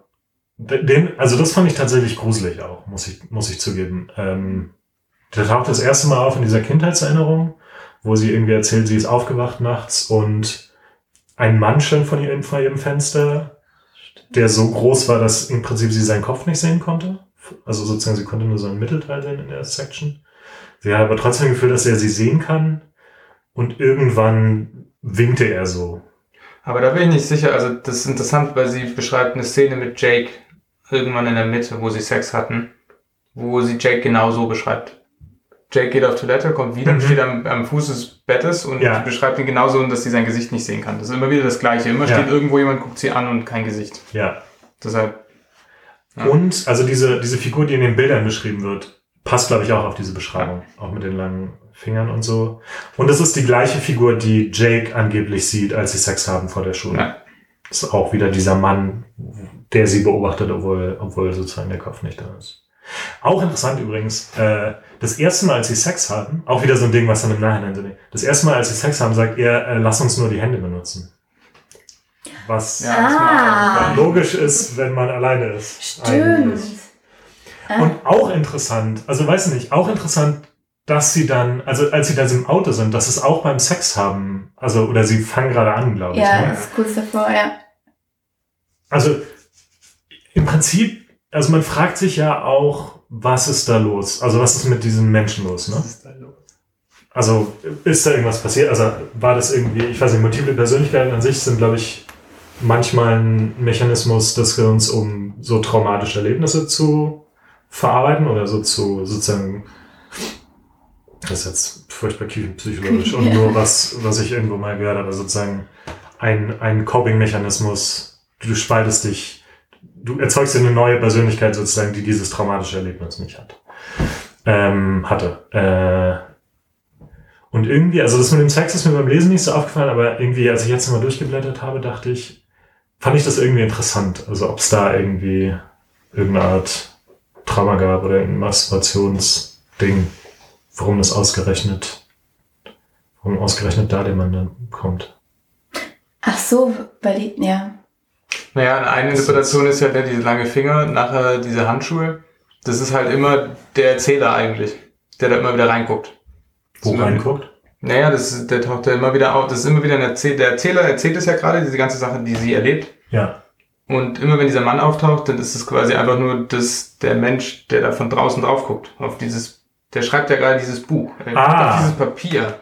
den, also das fand ich tatsächlich gruselig auch, muss ich, muss ich zugeben. Ähm, der taucht das erste Mal auf in dieser Kindheitserinnerung, wo sie irgendwie erzählt, sie ist aufgewacht nachts und ein Mann stand von ihrem, vor ihrem Fenster, der so groß war, dass im Prinzip sie seinen Kopf nicht sehen konnte. Also sozusagen, sie konnte nur so einen Mittelteil sehen in der Section. Sie hat aber trotzdem das Gefühl, dass er sie sehen kann. Und irgendwann winkte er so. Aber da bin ich nicht sicher. Also das ist interessant, weil sie beschreibt eine Szene mit Jake irgendwann in der Mitte, wo sie Sex hatten, wo sie Jake genau so beschreibt. Jake geht auf Toilette, kommt wieder, Mhm. steht am, am Fuß des Bettes und Ja. beschreibt ihn genauso, dass sie sein Gesicht nicht sehen kann. Das ist immer wieder das Gleiche. Immer Ja. steht irgendwo jemand, guckt sie an und kein Gesicht. Ja. Deshalb, Ja. Und also diese, diese Figur, die in den Bildern beschrieben wird, passt, glaube ich, auch auf diese Beschreibung. Auch mit den langen Fingern und so. Und es ist die gleiche Figur, die Jake angeblich sieht, als sie Sex haben vor der Schule. Ist auch wieder dieser Mann, der sie beobachtet, obwohl, obwohl sozusagen der Kopf nicht da ist. Auch interessant übrigens, äh, das erste Mal, als sie Sex haben, auch wieder so ein Ding, was dann im Nachhinein so das erste Mal, als sie Sex haben, sagt er, äh, lass uns nur die Hände benutzen. Was ja, Ah. logisch ist, wenn man alleine ist. Stimmt. eigentlich. Ah. Und auch interessant, also weiß ich nicht, auch interessant, dass sie dann, also als sie dann im Auto sind, dass es auch beim Sex haben, also, oder sie fangen gerade an, glaube ich. Ja, Ne? ist kurz davor, ja. Also im Prinzip, also man fragt sich ja auch, was ist da los? Also was ist mit diesen Menschen los? Ne? Was ist da los? Also ist da irgendwas passiert? Also war das irgendwie, ich weiß nicht, multiple Persönlichkeiten an sich sind, glaube ich, manchmal ein Mechanismus des Gehirns, um so traumatische Erlebnisse zu verarbeiten oder so zu sozusagen, das ist jetzt furchtbar psychologisch und nur [laughs] was, was ich irgendwo mal gehört habe, sozusagen ein, ein Coping-Mechanismus, du spaltest dich, du erzeugst eine neue Persönlichkeit sozusagen, die dieses traumatische Erlebnis nicht hat. Ähm, hatte. Äh, und irgendwie, also das mit dem Sex ist mir beim Lesen nicht so aufgefallen, aber irgendwie, als ich jetzt mal durchgeblättert habe, dachte ich, fand ich das irgendwie interessant. Also ob es da irgendwie irgendeine Art Trauma gab oder irgendein Masturbationsding, warum das ausgerechnet, warum ausgerechnet da der Mann dann kommt. Ach so, weil die, ja. Naja, eine Interpretation ist ja der, diese lange Finger, nachher diese Handschuhe. Das ist halt immer der Erzähler eigentlich, der da immer wieder reinguckt. Wo reinguckt? Naja, das ist, der taucht ja immer wieder auf. Das ist immer wieder ein Erzähler. Der Erzähler erzählt es ja gerade, diese ganze Sache, die sie erlebt. Ja. Und immer wenn dieser Mann auftaucht, dann ist es quasi einfach nur das, der Mensch, der da von draußen drauf guckt. Auf dieses, der schreibt ja gerade dieses Buch. Er guckt Ah. Auf dieses Papier.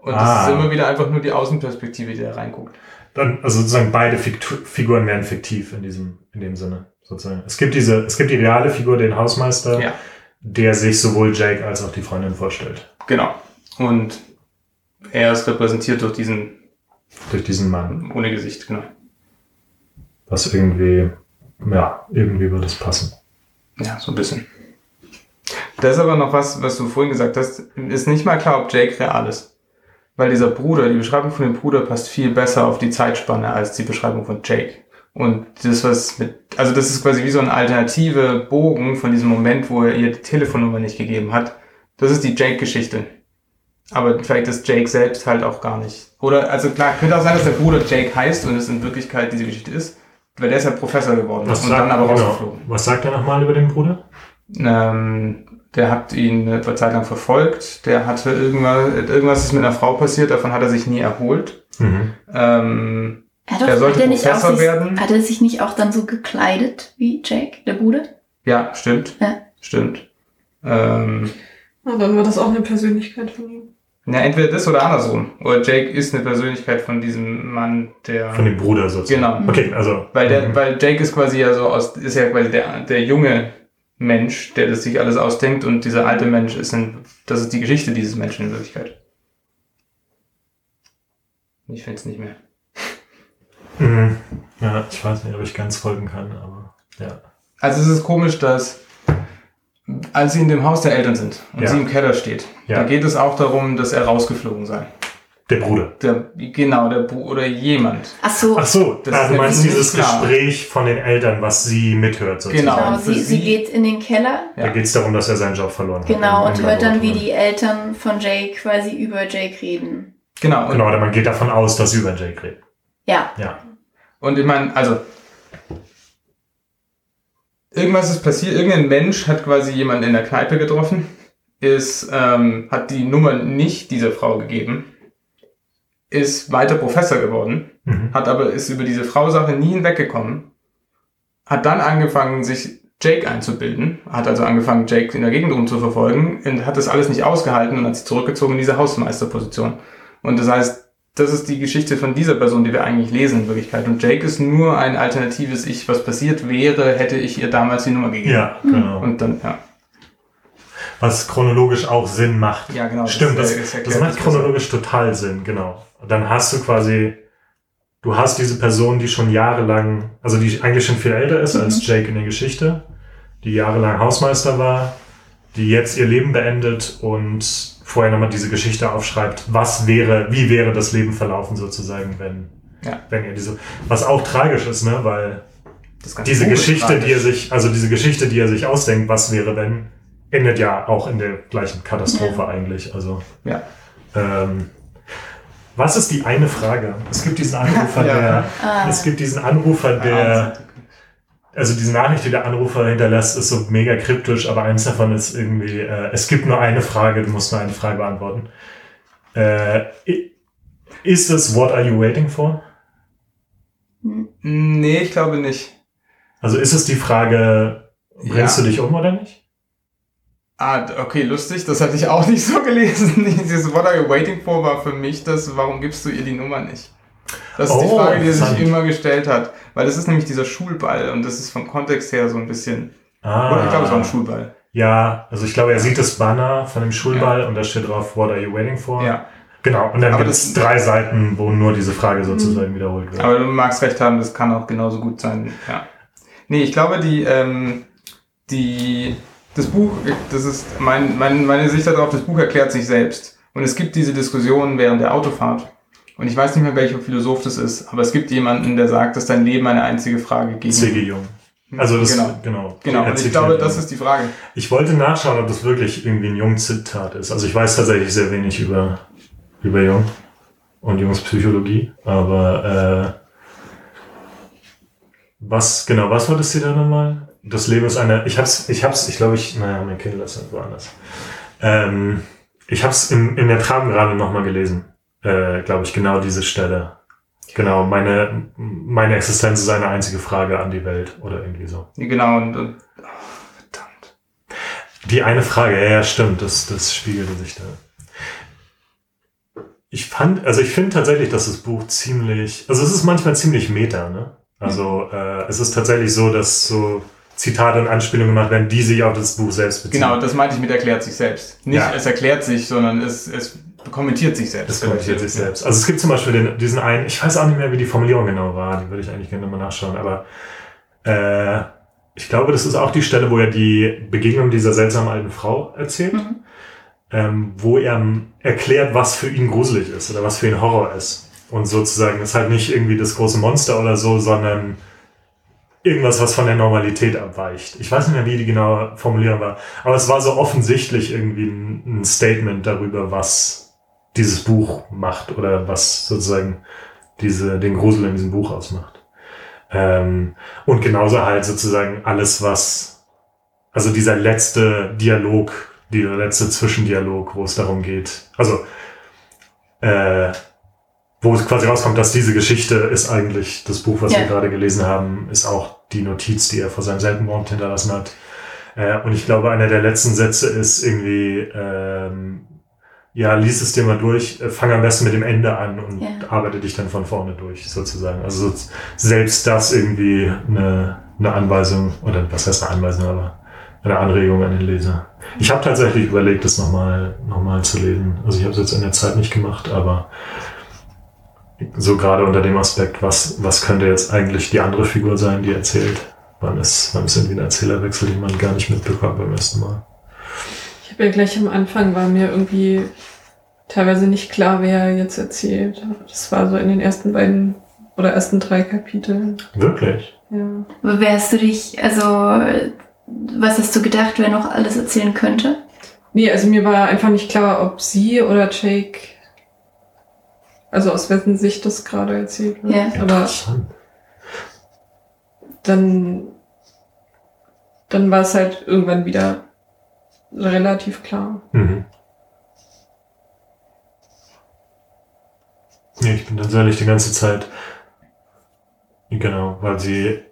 Und Ah. das ist immer wieder einfach nur die Außenperspektive, die da reinguckt. Dann, also sozusagen beide Fiktu Figuren werden fiktiv in diesem, in dem Sinne, sozusagen. Es gibt diese, es gibt die reale Figur, den Hausmeister, Ja, der sich sowohl Jake als auch die Freundin vorstellt. genau. Und er ist repräsentiert durch diesen Durch diesen Mann. ohne Gesicht, genau. Was irgendwie, ja, irgendwie würde es passen. Ja, so ein bisschen. Da ist aber noch was, was du vorhin gesagt hast, ist nicht mal klar, ob Jake real ist. Weil dieser Bruder, die Beschreibung von dem Bruder passt viel besser auf die Zeitspanne als die Beschreibung von Jake. Und das, was mit, also das ist quasi wie so ein alternative Bogen von diesem Moment, wo er ihr die Telefonnummer nicht gegeben hat. Das ist die Jake-Geschichte. Aber vielleicht ist Jake selbst halt auch gar nicht. Oder, also klar, könnte auch sein, dass der Bruder Jake heißt und es in Wirklichkeit diese Geschichte ist. Weil der ist ja Professor geworden Was und sagt, dann aber genau, rausgeflogen. was sagt er nochmal über den Bruder? Ähm, der hat ihn eine Zeit lang verfolgt. Der hatte irgendwas, irgendwas ist mit einer Frau passiert, davon hat er sich nie erholt. Mhm. Ähm, Er, hat doch, Er sollte hat, er Professor sich, werden. hat er sich nicht auch dann so gekleidet wie Jake, der Bruder? ja, stimmt. Ja. Stimmt. Ähm, Und dann war das auch eine Persönlichkeit von ihm. na, entweder das oder andersrum. Oder Jake ist eine Persönlichkeit von diesem Mann, der. Von dem Bruder sozusagen. Genau. Okay, also. Weil der, mhm. weil Jake ist quasi ja so aus, ist ja quasi der, der junge Mensch, der das sich alles ausdenkt und dieser alte Mensch ist ein, das ist die Geschichte dieses Menschen in Wirklichkeit. Ich finde es nicht mehr. Mhm. Ja, ich weiß nicht, ob ich ganz folgen kann, aber ja. Also es ist komisch, dass als sie in dem Haus der Eltern sind und Ja. sie im Keller steht, Ja. da geht es auch darum, dass er rausgeflogen sei. Der Bruder. Der, genau, der Bu oder jemand. Ach so, Ach so, Das ah, ist du meinst dieses. Gespräch von den Eltern, was sie mithört sozusagen. Genau. genau. Sie, sie geht in den Keller, Ja. Da geht es darum, dass er seinen Job verloren hat. genau, und hört dann, wie die Eltern von Jake quasi über Jake reden. Genau. Genau, oder man geht davon aus, dass sie über Jake redet. Ja, Ja. und ich meine, also irgendwas ist passiert. Irgendein Mensch hat quasi jemanden in der Kneipe getroffen, ist, ähm, hat die Nummer nicht dieser Frau gegeben, ist weiter Professor geworden Mhm. hat aber ist über diese Frau-Sache nie hinweggekommen, hat dann angefangen, sich Jake einzubilden, hat also angefangen, Jake in der Gegend rumzuverfolgen und hat das alles nicht ausgehalten und hat sich zurückgezogen in diese Hausmeisterposition. Und das heißt, das ist die Geschichte von dieser Person, die wir eigentlich lesen in Wirklichkeit. Und Jake ist nur ein alternatives Ich, was passiert wäre, hätte ich ihr damals die Nummer gegeben. Ja, genau. Und dann, ja. Was chronologisch auch Sinn macht. Ja, genau. Stimmt, das, das, macht das besser. chronologisch total Sinn, genau. Dann hast du quasi, du hast diese Person, die schon jahrelang, also die eigentlich schon viel älter ist als Jake in der Geschichte, die jahrelang Hausmeister war, die jetzt ihr Leben beendet und vorher nochmal diese Geschichte aufschreibt, was wäre, wie wäre das Leben verlaufen sozusagen, wenn, Ja. wenn ihr diese, was auch tragisch ist, ne, weil diese Geschichte, die er tragisch. sich, also diese Geschichte, die er sich ausdenkt, was wäre wenn, endet ja auch in der gleichen Katastrophe eigentlich. Also Ja. ähm, was ist die eine Frage? Es gibt diesen Anrufer, [laughs] Ja. der, Ah. es gibt diesen Anrufer, der, also diese Nachricht, die der Anrufer hinterlässt, ist so mega kryptisch, aber eins davon ist irgendwie, äh, es gibt nur eine Frage, du musst nur eine Frage beantworten. Äh, ist es What are you waiting for? Nee, ich glaube nicht. Also ist es die Frage, bringst Ja. du dich um oder nicht? Ah, okay, lustig. Das hatte ich auch [laughs] nicht so gelesen. Dieses What are you waiting for war für mich das, warum gibst du ihr die Nummer nicht? Das ist die Oh, Frage, die er sich immer gestellt hat. Weil das ist nämlich dieser Schulball und das ist vom Kontext her so ein bisschen. Ah, Oder ich glaube, es war ein Schulball. Ja, also ich glaube, er sieht das Banner von dem Schulball und da steht drauf, What are you waiting for? Ja. Genau, und dann gibt es drei Seiten, wo nur diese Frage sozusagen wiederholt wird. Aber du magst recht haben, das kann auch genauso gut sein. Ja. Nee, ich glaube, die, ähm, die, das Buch, das ist mein, mein, meine Sicht darauf, das Buch erklärt sich selbst. Und es gibt diese Diskussion während der Autofahrt. Und ich weiß nicht mehr, welcher Philosoph das ist, aber es gibt jemanden, der sagt, dass dein Leben eine einzige Frage gegen. C.G. Jung. Also das, Genau. genau. Genau, und ich glaube, das ist die Frage. Ich wollte nachschauen, ob das wirklich irgendwie ein Jung-Zitat ist. Also ich weiß tatsächlich sehr wenig über, über Jung und Jungs Psychologie, aber äh, was, genau, was war das hier da nochmal? Das Leben ist eine, ich hab's, ich hab's, ich glaube ich, naja, mein Kind ist irgendwo anders. Ähm, ich hab's in, in der Tram gerade nochmal gelesen, äh, glaube ich, genau diese Stelle. Genau, meine, meine Existenz ist eine einzige Frage an die Welt oder irgendwie so. Genau, und, und oh, verdammt. Die eine Frage, ja, ja, stimmt, das, das spiegelte sich da. Ich fand, also ich finde tatsächlich, dass das Buch ziemlich, also es ist manchmal ziemlich meta, ne? Also äh, es ist tatsächlich so, dass so Zitate und Anspielungen gemacht werden, die sich auf das Buch selbst beziehen. Genau, das meinte ich mit erklärt sich selbst. Nicht Ja. es erklärt sich, sondern es, es kommentiert sich selbst. Das kommentiert sich selbst. Also es gibt zum Beispiel den, diesen einen, ich weiß auch nicht mehr, wie die Formulierung genau war, die würde ich eigentlich gerne mal nachschauen, aber äh, ich glaube, das ist auch die Stelle, wo er die Begegnung dieser seltsamen alten Frau erzählt, Mhm. ähm, wo er ähm, erklärt, was für ihn gruselig ist oder was für ihn Horror ist. Und sozusagen ist halt nicht irgendwie das große Monster oder so, sondern irgendwas, was von der Normalität abweicht. Ich weiß nicht mehr, wie die genaue Formulierung war, aber es war so offensichtlich irgendwie ein, Statement darüber, was dieses Buch macht oder was sozusagen diese, den Grusel in diesem Buch ausmacht. Ähm, und genauso halt sozusagen alles, was, also dieser letzte Dialog, dieser letzte Zwischendialog, wo es darum geht, also äh, wo es quasi rauskommt, dass diese Geschichte ist eigentlich das Buch, was Ja. wir gerade gelesen haben, ist auch die Notiz, die er vor seinem Selbstmord hinterlassen hat. Äh, und ich glaube, einer der letzten Sätze ist irgendwie, ähm, ja, lies es dir mal durch, äh, fang am besten mit dem Ende an und Ja. arbeite dich dann von vorne durch, sozusagen. Also so- selbst das irgendwie eine, eine Anweisung, oder was heißt eine Anweisung, aber eine Anregung an den Leser. Ich habe tatsächlich überlegt, das nochmal noch mal zu lesen. Also ich habe es jetzt in der Zeit nicht gemacht, aber so gerade unter dem Aspekt, was, was könnte jetzt eigentlich die andere Figur sein, die erzählt? Wann ist, wann ist irgendwie ein Erzählerwechsel, den man gar nicht mitbekommt beim ersten Mal? Ich habe ja gleich am Anfang war mir irgendwie teilweise nicht klar, wer jetzt erzählt. Das war so in den ersten beiden oder ersten drei Kapiteln. Wirklich? Ja. Aber hast du dich, also, was hast du gedacht, wer noch alles erzählen könnte? Nee, also mir war einfach nicht klar, ob sie oder Jake, also aus wessen Sicht das gerade erzählt wird. Ja. Aber dann, dann war es halt irgendwann wieder relativ klar. Mhm. Ja, ich bin tatsächlich die ganze Zeit, genau, weil sie,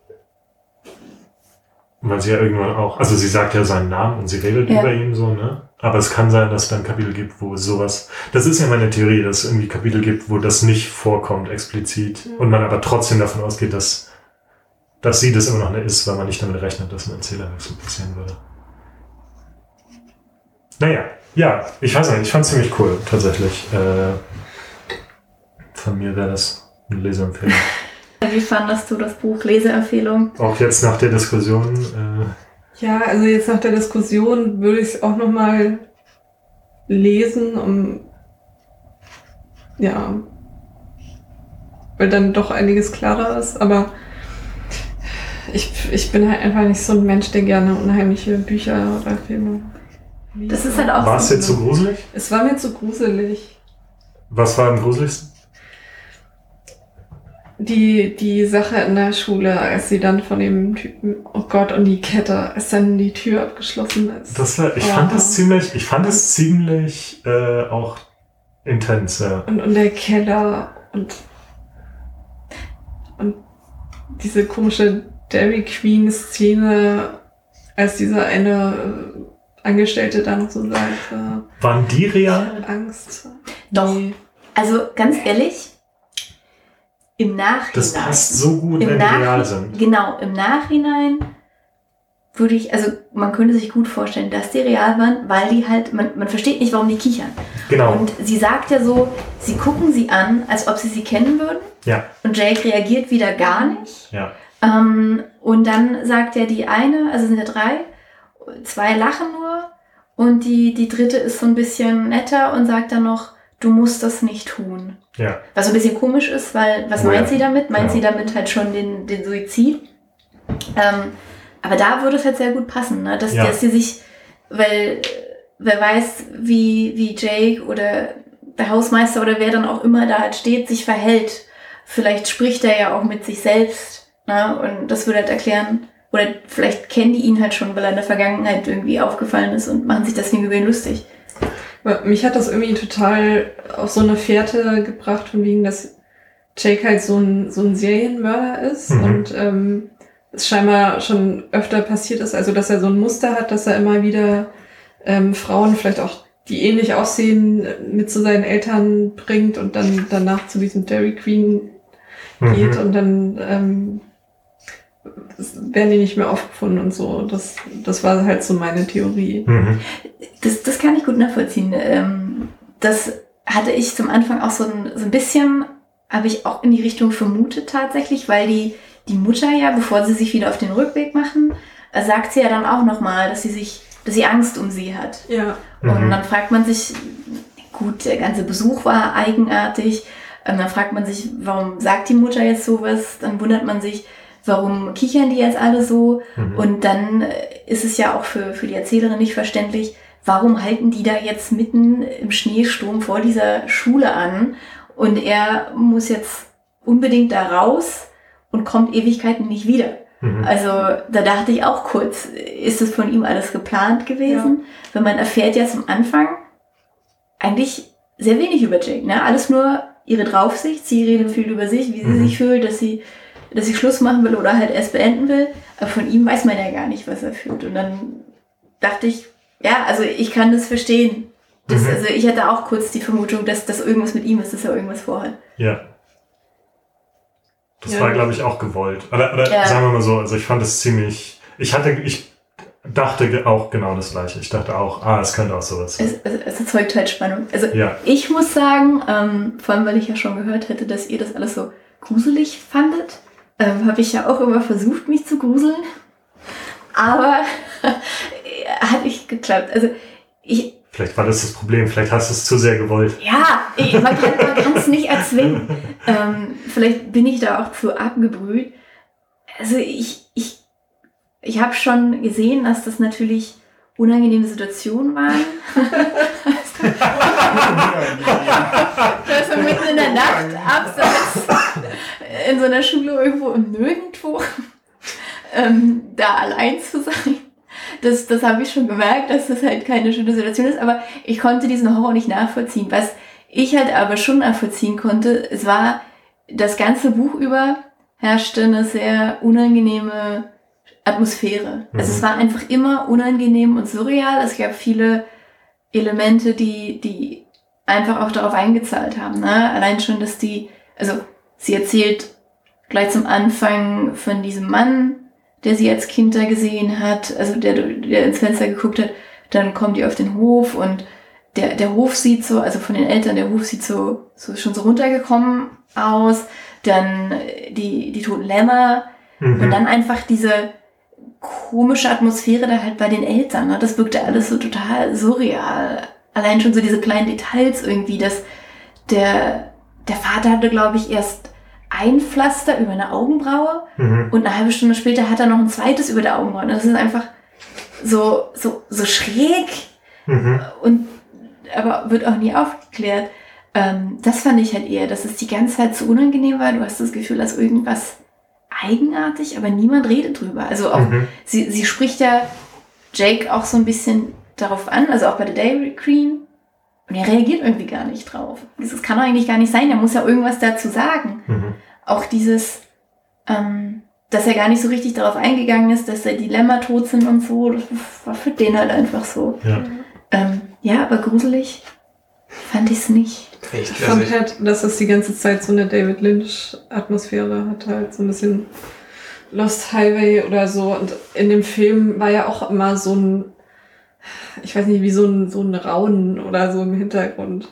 weil sie ja irgendwann auch, also sie sagt ja seinen Namen und sie redet Ja. über ihn so, ne? Aber es kann sein, dass es dann Kapitel gibt, wo sowas, das ist ja meine Theorie, dass es irgendwie Kapitel gibt, wo das nicht vorkommt explizit Mhm. und man aber trotzdem davon ausgeht, dass, dass sie das immer noch eine ist, weil man nicht damit rechnet, dass ein Erzählerwechsel passieren würde. Naja, ja, ich weiß nicht, ich fand es ziemlich cool, tatsächlich. Äh, von mir wäre das eine Leseempfehlung. [laughs] Wie fandest du das Buch Leseempfehlung? Auch jetzt nach der Diskussion, äh, Ja, also jetzt nach der Diskussion würde ich es auch nochmal lesen, um ja, weil dann doch einiges klarer ist, aber ich, ich bin halt einfach nicht so ein Mensch, der gerne unheimliche Bücher oder Filme liest. Das ist halt auch war es jetzt so gruselig? Es war mir zu gruselig. Was war am gruseligsten? Die, die Sache in der Schule, als sie dann von dem Typen, oh Gott, und die Kette, als dann die Tür abgeschlossen ist. Das war, ich Ja. fand das ziemlich, ich fand es ziemlich äh, auch intens, ja. Und, und der Keller und, und diese komische Dairy Queen Szene, als dieser eine äh, Angestellte dann so sagte, Waren die real? Angst. Doch. Nee. Also, ganz ehrlich, im Nachhinein. Das passt so gut, wenn die Nach- real sind. Genau, im Nachhinein würde ich, also man könnte sich gut vorstellen, dass die real waren, weil die halt, man, man versteht nicht, warum die kichern. Genau. Und sie sagt ja so, sie gucken sie an, als ob sie sie kennen würden. Ja. Und Jake reagiert wieder gar nicht. Ja. Ähm, und dann sagt ja die eine, also sind ja drei, zwei lachen nur und die, die dritte ist so ein bisschen netter und sagt dann noch, du musst das nicht tun. Ja. Was so ein bisschen komisch ist, weil was Oh ja. meint sie damit? Meint Ja. sie damit halt schon den, den Suizid? Ähm, aber da würde es halt sehr gut passen, ne? dass, Ja. dass sie sich, weil wer weiß, wie, wie Jake oder der Hausmeister oder wer dann auch immer da halt steht, sich verhält. Vielleicht spricht er ja auch mit sich selbst. Ne? Und das würde halt erklären, oder vielleicht kennen die ihn halt schon, weil er in der Vergangenheit irgendwie aufgefallen ist und machen sich deswegen über ihn lustig. Mich hat das irgendwie total auf so eine Fährte gebracht, von wegen, dass Jake halt so ein, so ein Serienmörder ist Mhm. und ähm, es scheinbar schon öfter passiert ist, also dass er so ein Muster hat, dass er immer wieder ähm, Frauen vielleicht auch, die ähnlich aussehen, mit zu seinen Eltern bringt und dann danach zu diesem Dairy Queen geht Mhm. und dann ähm, werden die nicht mehr aufgefunden und so. Das, das war halt so meine Theorie. Mhm. Das, das kann ich gut nachvollziehen. Ähm, das hatte ich zum Anfang auch so ein, so ein bisschen, habe ich auch in die Richtung vermutet tatsächlich, weil die, die Mutter ja, bevor sie sich wieder auf den Rückweg machen, äh, sagt sie ja dann auch nochmal, dass sie sich, dass sie Angst um sie hat. Ja. Und Mhm. dann fragt man sich, gut, der ganze Besuch war eigenartig. Ähm, dann fragt man sich, warum sagt die Mutter jetzt sowas? Dann wundert man sich, warum kichern die jetzt alle so? Mhm. Und dann äh, ist es ja auch für, für die Erzählerin nicht verständlich, warum halten die da jetzt mitten im Schneesturm vor dieser Schule an und er muss jetzt unbedingt da raus und kommt Ewigkeiten nicht wieder. Mhm. Also da dachte ich auch kurz, ist es von ihm alles geplant gewesen? Wenn man erfährt ja zum Anfang eigentlich sehr wenig über Jake, ne? Alles nur ihre Draufsicht, sie redet viel über sich, wie sie Mhm. sich fühlt, dass sie, dass sie Schluss machen will oder halt erst beenden will. Aber von ihm weiß man ja gar nicht, was er fühlt. Und dann dachte ich, ja, also ich kann das verstehen. Das, Mhm. Also ich hatte auch kurz die Vermutung, dass das irgendwas mit ihm ist, dass er irgendwas vorhat. Ja. Das Ja. war, glaube ich, auch gewollt. Oder, oder Ja. sagen wir mal so, also ich fand es ziemlich. Ich hatte, ich dachte auch genau das gleiche. Ich dachte auch, ah, es könnte auch sowas sein. Es, es, es erzeugt halt Spannung. Also Ja. ich muss sagen, ähm, vor allem weil ich ja schon gehört hätte, dass ihr das alles so gruselig fandet, ähm, habe ich ja auch immer versucht, mich zu gruseln. Aber [laughs] hat nicht geklappt. Also ich, Vielleicht war das das Problem, vielleicht hast du es zu sehr gewollt. ja, ich, man kann es nicht erzwingen. Ähm, vielleicht bin ich da auch zu abgebrüht. Also ich, ich, ich habe schon gesehen, dass das natürlich unangenehme Situationen waren. [laughs] also mitten in der Nacht, abseits, in so einer Schule irgendwo und nirgendwo, ähm, da allein zu sein. Das, das habe ich schon gemerkt, dass das halt keine schöne Situation ist, aber ich konnte diesen Horror nicht nachvollziehen. Was ich halt aber schon nachvollziehen konnte, es war, das ganze Buch über herrschte eine sehr unangenehme Atmosphäre. Also Mhm. es war einfach immer unangenehm und surreal. Es gab viele Elemente, die, die einfach auch darauf eingezahlt haben. Ne? Allein schon, dass die, also sie erzählt gleich zum Anfang von diesem Mann, der sie als Kind da gesehen hat, also der, der ins Fenster geguckt hat, dann kommt die auf den Hof und der, der Hof sieht so, also von den Eltern, der Hof sieht so, so schon so runtergekommen aus, dann die, die toten Lämmer Mhm. und dann einfach diese komische Atmosphäre da halt bei den Eltern. Ne? Das wirkte alles so total surreal. Allein schon so diese kleinen Details irgendwie, dass der, der Vater hatte, glaube ich, erst ein Pflaster über eine Augenbraue Mhm. und eine halbe Stunde später hat er noch ein zweites über der Augenbraue. Das ist einfach so, so, so schräg Mhm. und aber wird auch nie aufgeklärt. Ähm, das fand ich halt eher, dass es die ganze Zeit zu unangenehm war. Du hast das Gefühl, dass irgendwas eigenartig, aber niemand redet drüber. Also auch, Mhm. sie, sie spricht ja Jake auch so ein bisschen darauf an, also auch bei der Dairy Queen. Und er reagiert irgendwie gar nicht drauf. Das kann doch eigentlich gar nicht sein. Er muss ja irgendwas dazu sagen. Mhm. Auch dieses, ähm, dass er gar nicht so richtig darauf eingegangen ist, dass der Dilemma tot sind und so. Das war für den halt einfach so. Ja. Ähm, ja, aber gruselig fand ich es nicht. Echt? Ich Also fand ich, halt, dass es die ganze Zeit so eine David Lynch-Atmosphäre hat, halt so ein bisschen Lost Highway oder so. Und in dem Film war ja auch immer so ein, ich weiß nicht, wie so ein, so ein Raunen oder so im Hintergrund.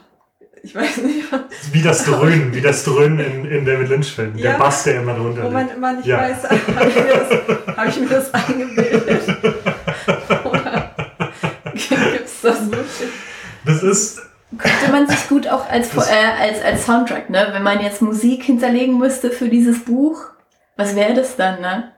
Ich weiß nicht, was- Wie das Dröhnen, wie das Dröhnen in, in David Lynch-Filmen. Der Ja. Bass, der immer drunter wo man immer nicht Ja. weiß, habe ich, mir das- hab ich mir das [laughs] eingebildet? [laughs] Oder [laughs] gibt's das wirklich? Das ist, Könnte man sich gut auch als, äh, als, als Soundtrack, ne? Wenn man jetzt Musik hinterlegen müsste für dieses Buch, was wäre das dann, ne?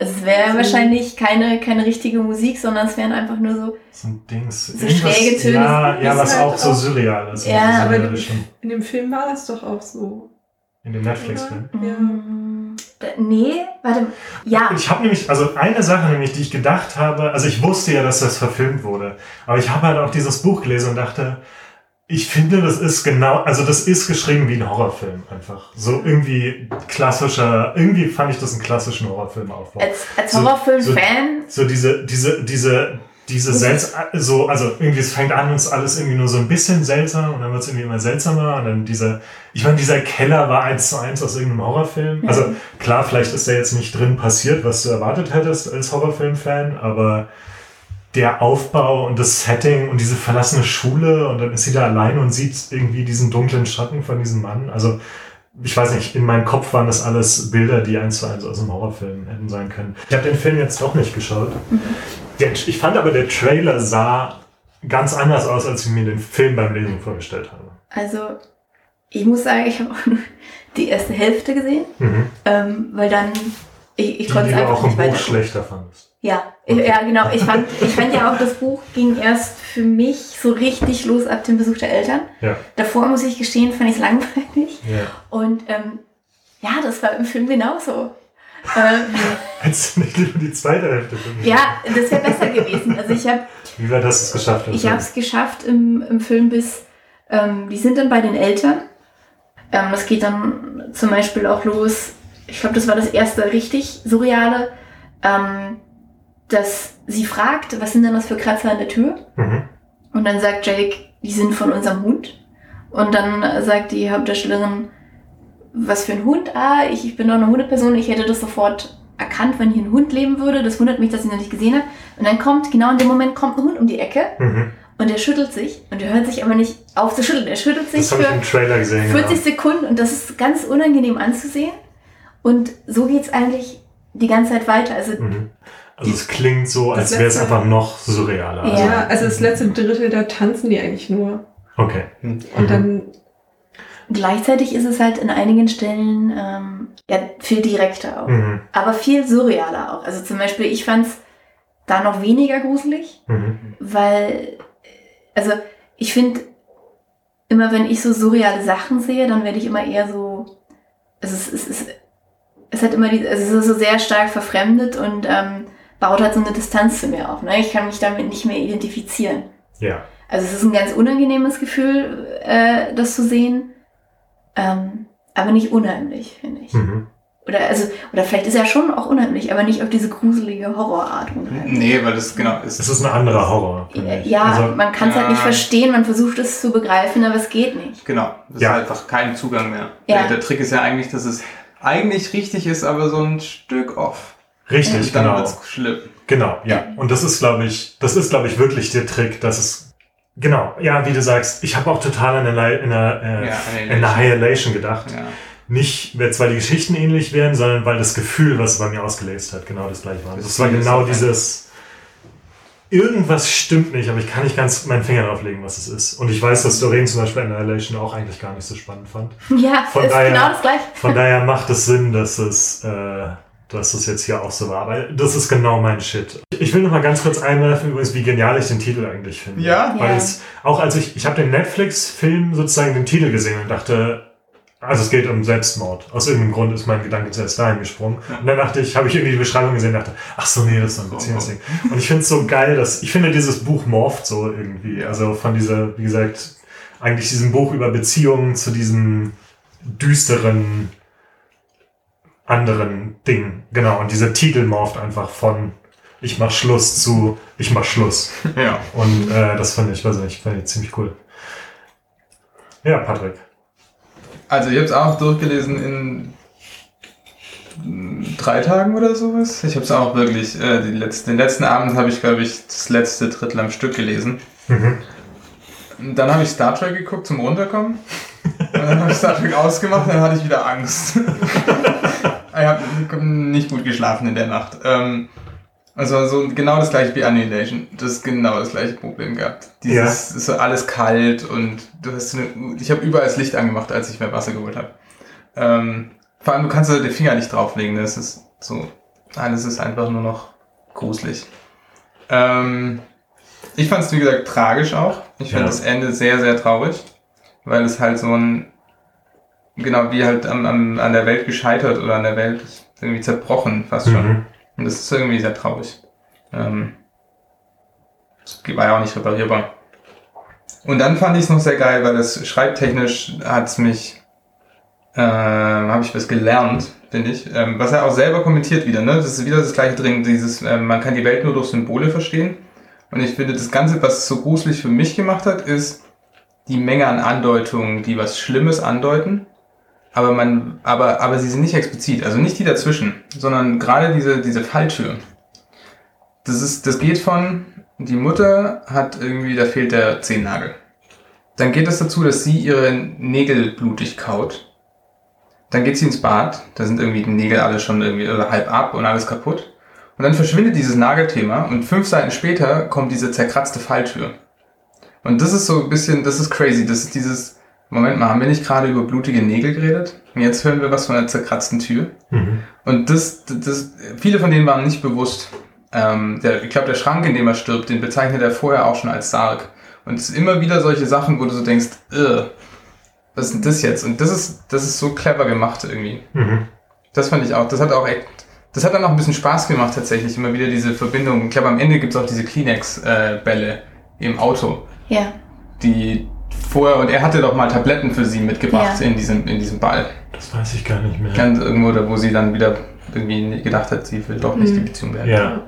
Es wäre So- wahrscheinlich keine, keine richtige Musik, sondern es wären einfach nur so, so ein Dings. So schräge Töne. Ja, ja, was halt auch so auch- surreal ist. Ja, Diese aber die- Melodischen. In dem Film war das doch auch so. In dem Netflix-Film. Ja. da- nee, warte, ja, Ich habe nämlich, also eine Sache nämlich, die ich gedacht habe, also ich wusste ja, dass das verfilmt wurde, aber ich habe halt auch dieses Buch gelesen und dachte, ich finde, das ist genau, also das ist geschrieben wie ein Horrorfilm einfach. So irgendwie klassischer, irgendwie fand ich das einen klassischen Horrorfilmaufbau. als, als So- Horrorfilm-Fan, So diese, diese, diese, diese seltsam, so, also irgendwie es fängt an, uns alles irgendwie nur so ein bisschen seltsam und dann wird es irgendwie immer seltsamer und dann dieser, ich meine, dieser Keller war eins zu eins aus irgendeinem Horrorfilm. Also klar, vielleicht ist da jetzt nicht drin passiert, was du erwartet hättest als Horrorfilm-Fan, aber der Aufbau und das Setting und diese verlassene Schule und dann ist sie da alleine und sieht irgendwie diesen dunklen Schatten von diesem Mann. Also ich weiß nicht, in meinem Kopf waren das alles Bilder, die eins zu eins aus einem Horrorfilm hätten sein können. Ich habe den Film jetzt doch nicht geschaut. Der, ich fand aber, der Trailer sah ganz anders aus, als ich mir den Film beim Lesen vorgestellt habe. also ich muss sagen, ich habe [laughs] die erste Hälfte gesehen, Mhm. ähm, weil dann ich, ich Die, konnte es einfach auch nicht Buch schlechter fandest. Ja, ja, genau. Ich fand, [laughs] ich fand ja auch, das Buch ging erst für mich so richtig los ab dem Besuch der Eltern. Ja. Davor, muss ich gestehen, fand ich es langweilig. ja. Und ähm, ja, das war im Film genauso. Ähm, Hättest du nicht lieber die zweite Hälfte für mich? ja, das wäre besser gewesen. Also ich habe Wie war das es geschafft? ich habe es geschafft im, im Film bis, ähm, die sind dann bei den Eltern. Ähm, das geht dann zum Beispiel auch los, ich glaube, das war das erste richtig surreale, ähm, dass sie fragt, was sind denn das für Kratzer an der Tür? Mhm. Und dann sagt Jake, die sind von unserem Hund. Und dann sagt die Hauptdarstellerin, was für ein Hund? Ah, ich, ich bin doch eine Hundeperson, ich hätte das sofort erkannt, wenn hier ein Hund leben würde. Das wundert mich, dass sie noch nicht gesehen hat. Und dann kommt, genau in dem Moment kommt ein Hund um die Ecke Mhm. und der schüttelt sich und er hört sich aber nicht auf zu schütteln. Er schüttelt sich Das habe ich im für Trailer gesehen. 40 genau. Sekunden und das ist ganz unangenehm anzusehen. Und so geht's eigentlich die ganze Zeit weiter. Also Mhm. Also es klingt so, als wäre es einfach noch surrealer. Ja. Also, Ja, also das letzte Drittel, da tanzen die eigentlich nur. Okay. Und Mhm. dann, gleichzeitig ist es halt in einigen Stellen ähm, ja, viel direkter auch. Mhm. Aber viel surrealer auch. Also zum Beispiel, ich fand's da noch weniger gruselig, Mhm. weil, also ich finde, immer wenn ich so surreale Sachen sehe, dann werde ich immer eher so, also es, es, es, es hat immer die, also es ist so sehr stark verfremdet und ähm, baut halt so eine Distanz zu mir auf. Ne? Ich kann mich damit nicht mehr identifizieren. Ja. Also es ist ein ganz unangenehmes Gefühl, äh, das zu sehen, ähm, aber nicht unheimlich, finde ich. Mhm. Oder also, oder vielleicht ist er schon auch unheimlich, aber nicht auf diese gruselige Horrorart unheimlich. Nee, weil das genau ist. Es ist ein anderer Horror. Ja, Also, man kann es halt ja. nicht verstehen, man versucht es zu begreifen, aber es geht nicht. Genau, das Ja. ist einfach kein Zugang mehr. Ja. Der, der Trick ist ja eigentlich, dass es eigentlich richtig ist, aber so ein Stück off. richtig, Und dann genau. wird's schlimm. Genau, ja. Und das ist, glaube ich, das ist, glaube ich, wirklich der Trick, dass es, genau, ja, wie du sagst, ich habe auch total an eine, in eine, äh, Ja, in Annihilation gedacht. Ja. Nicht, weil zwar die Geschichten ähnlich wären, sondern weil das Gefühl, was es bei mir ausgelöst hat, genau das gleiche war. Das Das war genau dieses, irgendwas stimmt nicht, aber ich kann nicht ganz meinen Finger drauf legen, was es ist. Und ich weiß, dass Doreen zum Beispiel Annihilation auch eigentlich gar nicht so spannend fand. [laughs] Ja, Von ist daher- genau das gleiche. Von daher macht es Sinn, dass es, äh, dass es jetzt hier auch so war. Weil das ist genau mein Shit. Ich will noch mal ganz kurz einwerfen, übrigens, wie genial ich den Titel eigentlich finde. Ja? Weil Ja. es, auch als ich, ich habe den Netflix-Film sozusagen den Titel gesehen und dachte, also es geht um Selbstmord. Aus irgendeinem Grund ist mein Gedanke zuerst dahin gesprungen. Und dann dachte ich, habe ich irgendwie die Beschreibung gesehen und dachte, ach so, nee, das ist so ein Beziehungsding. Und ich finde es so geil, dass, ich finde dieses Buch morpht so irgendwie. Also von dieser, wie gesagt, eigentlich diesem Buch über Beziehungen zu diesem düsteren anderen Ding. Genau. Und dieser Titel morpht einfach von ich mach Schluss zu ich mach Schluss. [laughs] ja. Und äh, das fand ich, weiß nicht, fand ich ziemlich cool. Ja, Patrick. Also ich habe es auch durchgelesen in drei Tagen oder sowas. Ich habe es auch wirklich, äh, letzten, den letzten Abend habe ich, glaube ich, das letzte Drittel am Stück gelesen. Mhm. Dann habe ich Star Trek geguckt zum Runterkommen. [laughs] Und dann habe ich Star Trek ausgemacht, dann hatte ich wieder Angst. [laughs] ich habe nicht gut geschlafen in der Nacht. Ähm, also so genau das gleiche wie Annihilation. Das ist genau das gleiche Problem gehabt. Dieses Ja. ist so alles kalt und du hast eine, ich habe überall das Licht angemacht, als ich mir Wasser geholt habe. Ähm, vor allem du kannst da den Finger nicht drauflegen. Das ist so, alles ist einfach nur noch gruselig. Ähm, ich fand es wie gesagt tragisch auch. Ich fand Ja. das Ende sehr sehr traurig, weil es halt so ein genau wie halt am, am, an der Welt gescheitert oder an der Welt irgendwie zerbrochen fast schon. Mhm. Und das ist irgendwie sehr traurig. Ähm, das war ja auch nicht reparierbar. Und dann fand ich es noch sehr geil, weil das schreibtechnisch hat es mich, äh, habe ich was gelernt, finde ich. Ähm, was er auch selber kommentiert wieder, ne? Das ist wieder das gleiche drin, dieses, ähm, man kann die Welt nur durch Symbole verstehen. Und ich finde, das Ganze, was es so gruselig für mich gemacht hat, ist die Menge an Andeutungen, die was Schlimmes andeuten. Aber man, aber, aber sie sind nicht explizit, also nicht die dazwischen, sondern gerade diese, diese Falltür. Das ist, das geht von, die Mutter hat irgendwie, da fehlt der Zehennagel. Dann geht es dazu, dass sie ihre Nägel blutig kaut. Dann geht sie ins Bad, da sind irgendwie die Nägel alle schon irgendwie halb ab und alles kaputt. Und dann verschwindet dieses Nagelthema und fünf Seiten später kommt diese zerkratzte Falltür. Und das ist so ein bisschen, das ist crazy, das ist dieses, Moment mal, haben wir nicht gerade über blutige Nägel geredet? Und jetzt hören wir was von einer zerkratzten Tür. Mhm. Und das, das, viele von denen waren nicht bewusst. Ähm, der, ich glaube, der Schrank, in dem er stirbt, den bezeichnet er vorher auch schon als Sarg. Und es ist immer wieder solche Sachen, wo du so denkst, "Ugh, was ist denn das jetzt? Und das ist, das ist so clever gemacht irgendwie. Mhm. Das fand ich auch, das hat auch echt, das hat dann auch ein bisschen Spaß gemacht tatsächlich, immer wieder diese Verbindung. Ich glaube, am Ende gibt es auch diese Kleenex-Bälle im Auto, Ja. die vorher, und er hatte doch mal Tabletten für sie mitgebracht Ja. in, diesem, in diesem Ball. Das weiß ich gar nicht mehr. Ganz irgendwo, wo sie dann wieder irgendwie gedacht hat, sie will doch nicht die Mhm. Beziehung werden. Ja.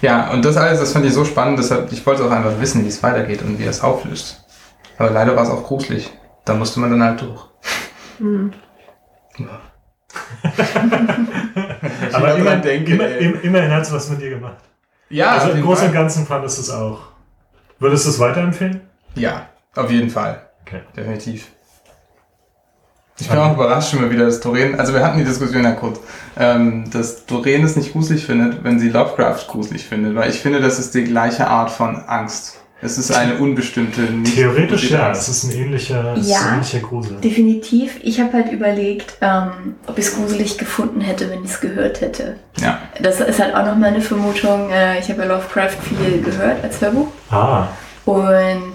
Ja, und das alles, das fand ich so spannend, deshalb, ich wollte auch einfach wissen, wie es weitergeht und wie es auflöst. Aber leider war es auch gruselig. Da musste man dann halt durch. Hm. [laughs] Aber immer denke, immer, im, immerhin hat es was mit dir gemacht. Ja, also im Großen und Fall. Ganzen fandest du es auch. Würdest du es weiterempfehlen? Ja, auf jeden Fall. Okay. Definitiv. Ich bin auch überrascht schon mal wieder, dass Doreen, also wir hatten die Diskussion ja kurz, ähm, dass Doreen es nicht gruselig findet, wenn sie Lovecraft gruselig findet, weil ich finde, das ist die gleiche Art von Angst. Es ist eine unbestimmte, nicht Theoretisch ja, Angst. es ist ein ähnlicher, ist ein Ja. ähnlicher Grusel. Definitiv. Ich habe halt überlegt, ähm, ob ich es gruselig gefunden hätte, wenn ich es gehört hätte. Ja. Das ist halt auch nochmal eine Vermutung. Äh, ich habe ja Lovecraft viel gehört als Hörbuch Ah, und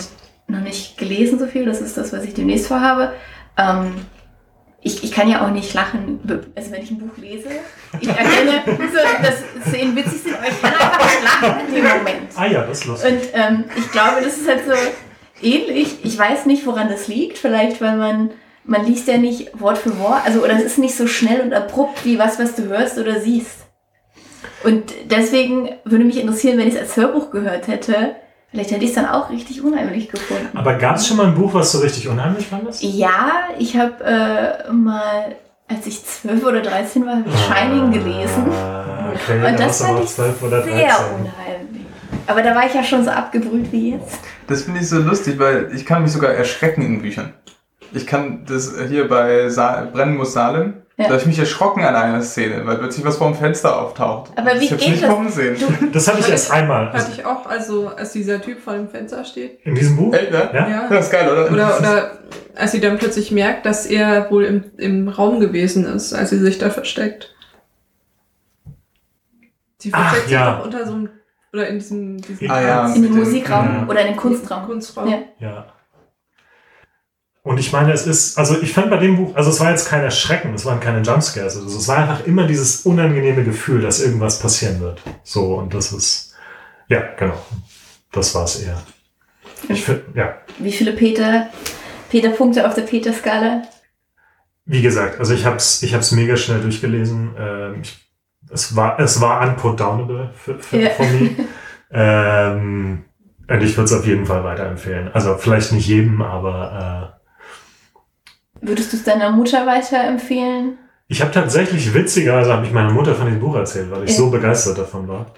noch nicht gelesen so viel. Das ist das, was ich demnächst vorhabe. Ähm, ich, ich kann ja auch nicht lachen, also wenn ich ein Buch lese. Ich erkenne, [laughs] so, dass Szenen witzig sind, aber ich kann einfach nicht lachen in dem Moment. ah ja, das ist lustig. Und ähm, ich glaube, das ist halt so ähnlich. Ich weiß nicht, woran das liegt. Vielleicht, weil man, man liest ja nicht Wort für Wort. Also, oder es ist nicht so schnell und abrupt wie was, was du hörst oder siehst. Und deswegen würde mich interessieren, wenn ich es als Hörbuch gehört hätte, vielleicht hätte ich es dann auch richtig unheimlich gefunden. Aber gab es schon mal ein Buch, was du richtig unheimlich fandest? ja, ich habe äh, mal, als ich 12 oder 13 war, habe ich Shining gelesen. Ah, okay, Und da das fand auch ich 12 oder 13. sehr unheimlich. Aber da war ich ja schon so abgebrüht wie jetzt. Das finde ich so lustig, weil ich kann mich sogar erschrecken in Büchern. Ich kann das hier bei Sa Brennen muss Salem, Ja. da habe ich mich erschrocken an einer Szene, weil plötzlich was vor dem Fenster auftaucht. Aber wie ich hab's geht nicht das? kommen sehen. [laughs] Das hatte ich erst einmal. Hatte Also ich auch, also als dieser Typ vor dem Fenster steht. in diesem Buch? Echt, ne? Ja? Ja. Das ist geil, oder? Oder, oder als sie dann plötzlich merkt, dass er wohl im, im Raum gewesen ist, als sie sich da versteckt. Sie Ach, versteckt ja. sich doch unter so einem, oder in diesem, diesem Ah, ja. In dem- Musikraum ja. oder in dem Kunstraum. Kunstraum. Ja. Ja. Und ich meine, es ist, also ich fand bei dem Buch, also es war jetzt kein Erschrecken, es waren keine Jumpscares, also es war einfach immer dieses unangenehme Gefühl, dass irgendwas passieren wird. So, und das ist, ja, genau. Das war es eher. Ich finde, ja, Wie viele Peter, Peter-Punkte auf der Peter-Skala? wie gesagt, also ich hab's, ich hab's mega schnell durchgelesen. Ähm, ich, es war, es war unputdownable für, für, Ja. von mir. [laughs] ähm, und ich würde es auf jeden Fall weiterempfehlen. Also vielleicht nicht jedem, aber äh, Würdest du es deiner Mutter weiterempfehlen? Ich habe tatsächlich witzigerweise habe ich meiner Mutter von dem Buch erzählt, weil ich Ja. so begeistert davon war.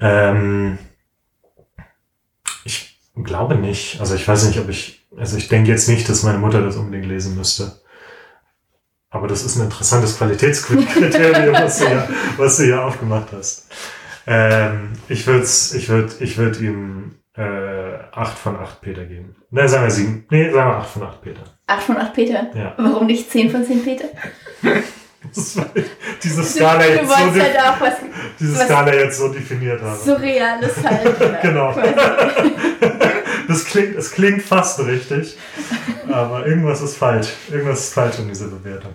Ähm, ich glaube nicht. Also ich weiß nicht, ob ich. Also ich denke jetzt nicht, dass meine Mutter das unbedingt lesen müsste. Aber das ist ein interessantes Qualitätskriterium, was du ja, was du ja aufgemacht hast. Ähm, ich würde ich würd, ich würd ihm äh, 8 von 8 Peter geben. Ne, sagen wir 7. Nee, sagen wir 8 von 8 Peter. 8 von 8 Peter? Ja. Warum nicht 10 von 10 Peter? [laughs] Diese Skala jetzt so halt auch was diese Was- Skala jetzt so definiert habe. Surreales halt. [laughs] Genau. [laughs] Das klingt, es klingt fast richtig, aber irgendwas ist falsch. Irgendwas ist falsch in dieser Bewertung.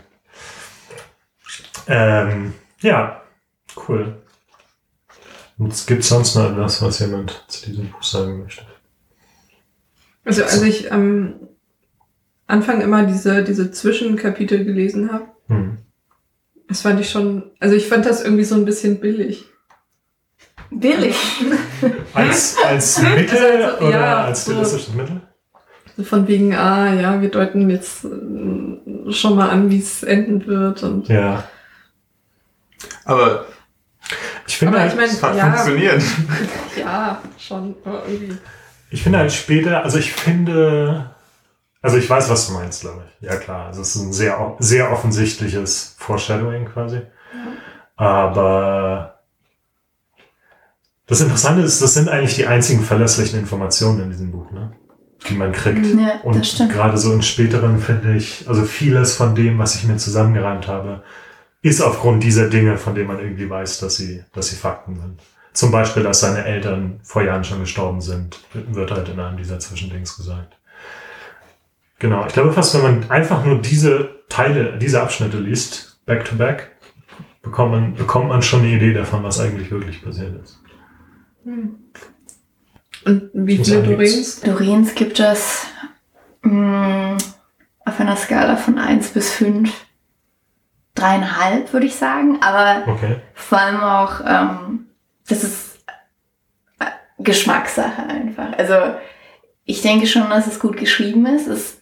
Ähm, ja, cool. Und gibt sonst noch etwas, was jemand zu diesem Buch sagen möchte? Also als ich am Anfang immer diese, diese Zwischenkapitel gelesen habe, Hm. das fand ich schon, also ich fand das irgendwie so ein bisschen billig. Billig. [laughs] Als, als [laughs] Mittel Also, oder ja, als so- stilistisches Mittel? So von wegen, ah ja, wir deuten jetzt äh, schon mal an, wie es enden wird. Und Ja. Aber Ich finde, Aber halt, ich meine, es hat ja, funktioniert. [laughs] ja, schon, irgendwie. Ich finde halt später, also ich finde, also ich weiß, was du meinst, glaube ich. Ja klar, also es ist ein sehr, sehr offensichtliches Foreshadowing quasi. Aber das Interessante ist, das sind eigentlich die einzigen verlässlichen Informationen in diesem Buch, ne? die man kriegt. Ja, Und gerade so in späteren finde ich, also vieles von dem, was ich mir zusammengereimt habe, ist aufgrund dieser Dinge, von denen man irgendwie weiß, dass sie, dass sie Fakten sind. Zum Beispiel, dass seine Eltern vor Jahren schon gestorben sind, wird halt in einem dieser Zwischendings gesagt. Genau, ich glaube fast, wenn man einfach nur diese Teile, diese Abschnitte liest, back to back, bekommt man, bekommt man schon eine Idee davon, was eigentlich wirklich passiert ist. Und wie viele sagen, Dorens? Dorins gibt es mh, auf einer Skala von 1 bis 5 dreieinhalb, würde ich sagen. Aber Okay. vor allem auch, ähm, das ist äh, Geschmackssache einfach. Also ich denke schon, dass es gut geschrieben ist. Es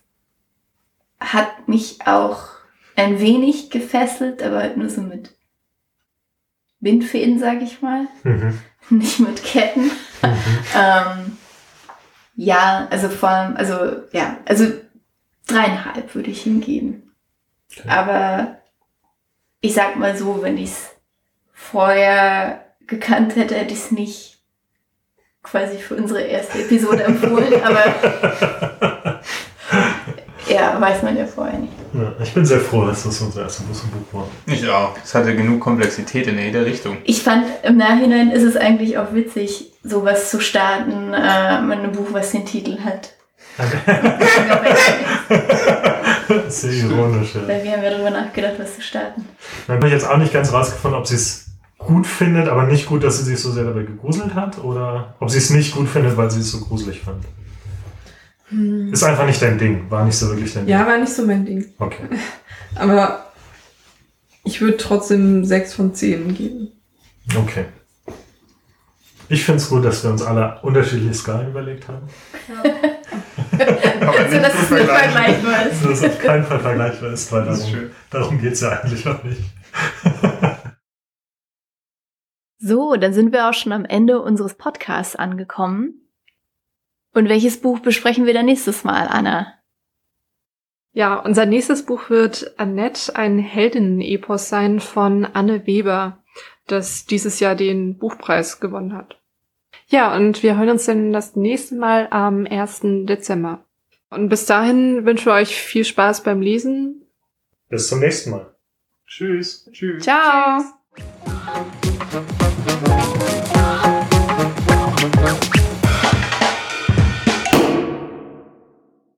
hat mich auch ein wenig gefesselt, aber halt nur so mit Bindfäden, sag ich mal. Mhm. [laughs] Nicht mit Ketten. Mhm. [laughs] Ähm, ja, also vor allem, also ja, also dreieinhalb würde ich ihm geben. Okay. Aber ich sag mal so, wenn ich es vorher gekannt hätte, hätte ich es nicht quasi für unsere erste Episode empfohlen, aber [laughs] ja, weiß man ja vorher nicht. Ja, ich bin sehr froh, dass das unser erstes Buch war. Ich auch. Es hatte genug Komplexität in jeder Richtung. Ich fand, im Nachhinein ist es eigentlich auch witzig, sowas zu starten, äh, mit einem Buch, was den Titel hat. [laughs] Sehr ironisch, ja. Weil wir haben ja darüber nachgedacht, was zu starten. Dann habe ich jetzt auch nicht ganz rausgefunden, ob sie es gut findet, aber nicht gut, dass sie sich so sehr dabei gegruselt hat, oder ob sie es nicht gut findet, weil sie es so gruselig fand. Ist einfach nicht dein Ding, war nicht so wirklich dein Ja, war nicht so mein Ding. Ding. Okay. [laughs] Aber ich würde trotzdem sechs von zehn geben. Okay. Ich finde es gut, dass wir uns alle unterschiedliche Skalen überlegt haben. [laughs] Aber Also, dass es nicht vergleichbar ist. Dass das auf keinen Fall vergleichbar ist, weil Das ist darum, schön. darum geht es ja eigentlich auch nicht. [laughs] So, dann sind wir auch schon am Ende unseres Podcasts angekommen. Und welches Buch besprechen wir dann nächstes Mal, Anna? Ja, unser nächstes Buch wird Annette, ein Heldinnen-Epos sein von Anne Weber, das dieses Jahr den Buchpreis gewonnen hat. Ja, und wir hören uns dann das nächste Mal am 1. Dezember. Und bis dahin wünschen wir euch viel Spaß beim Lesen. Bis zum nächsten Mal. Tschüss. Tschüss. Ciao! Tschüss.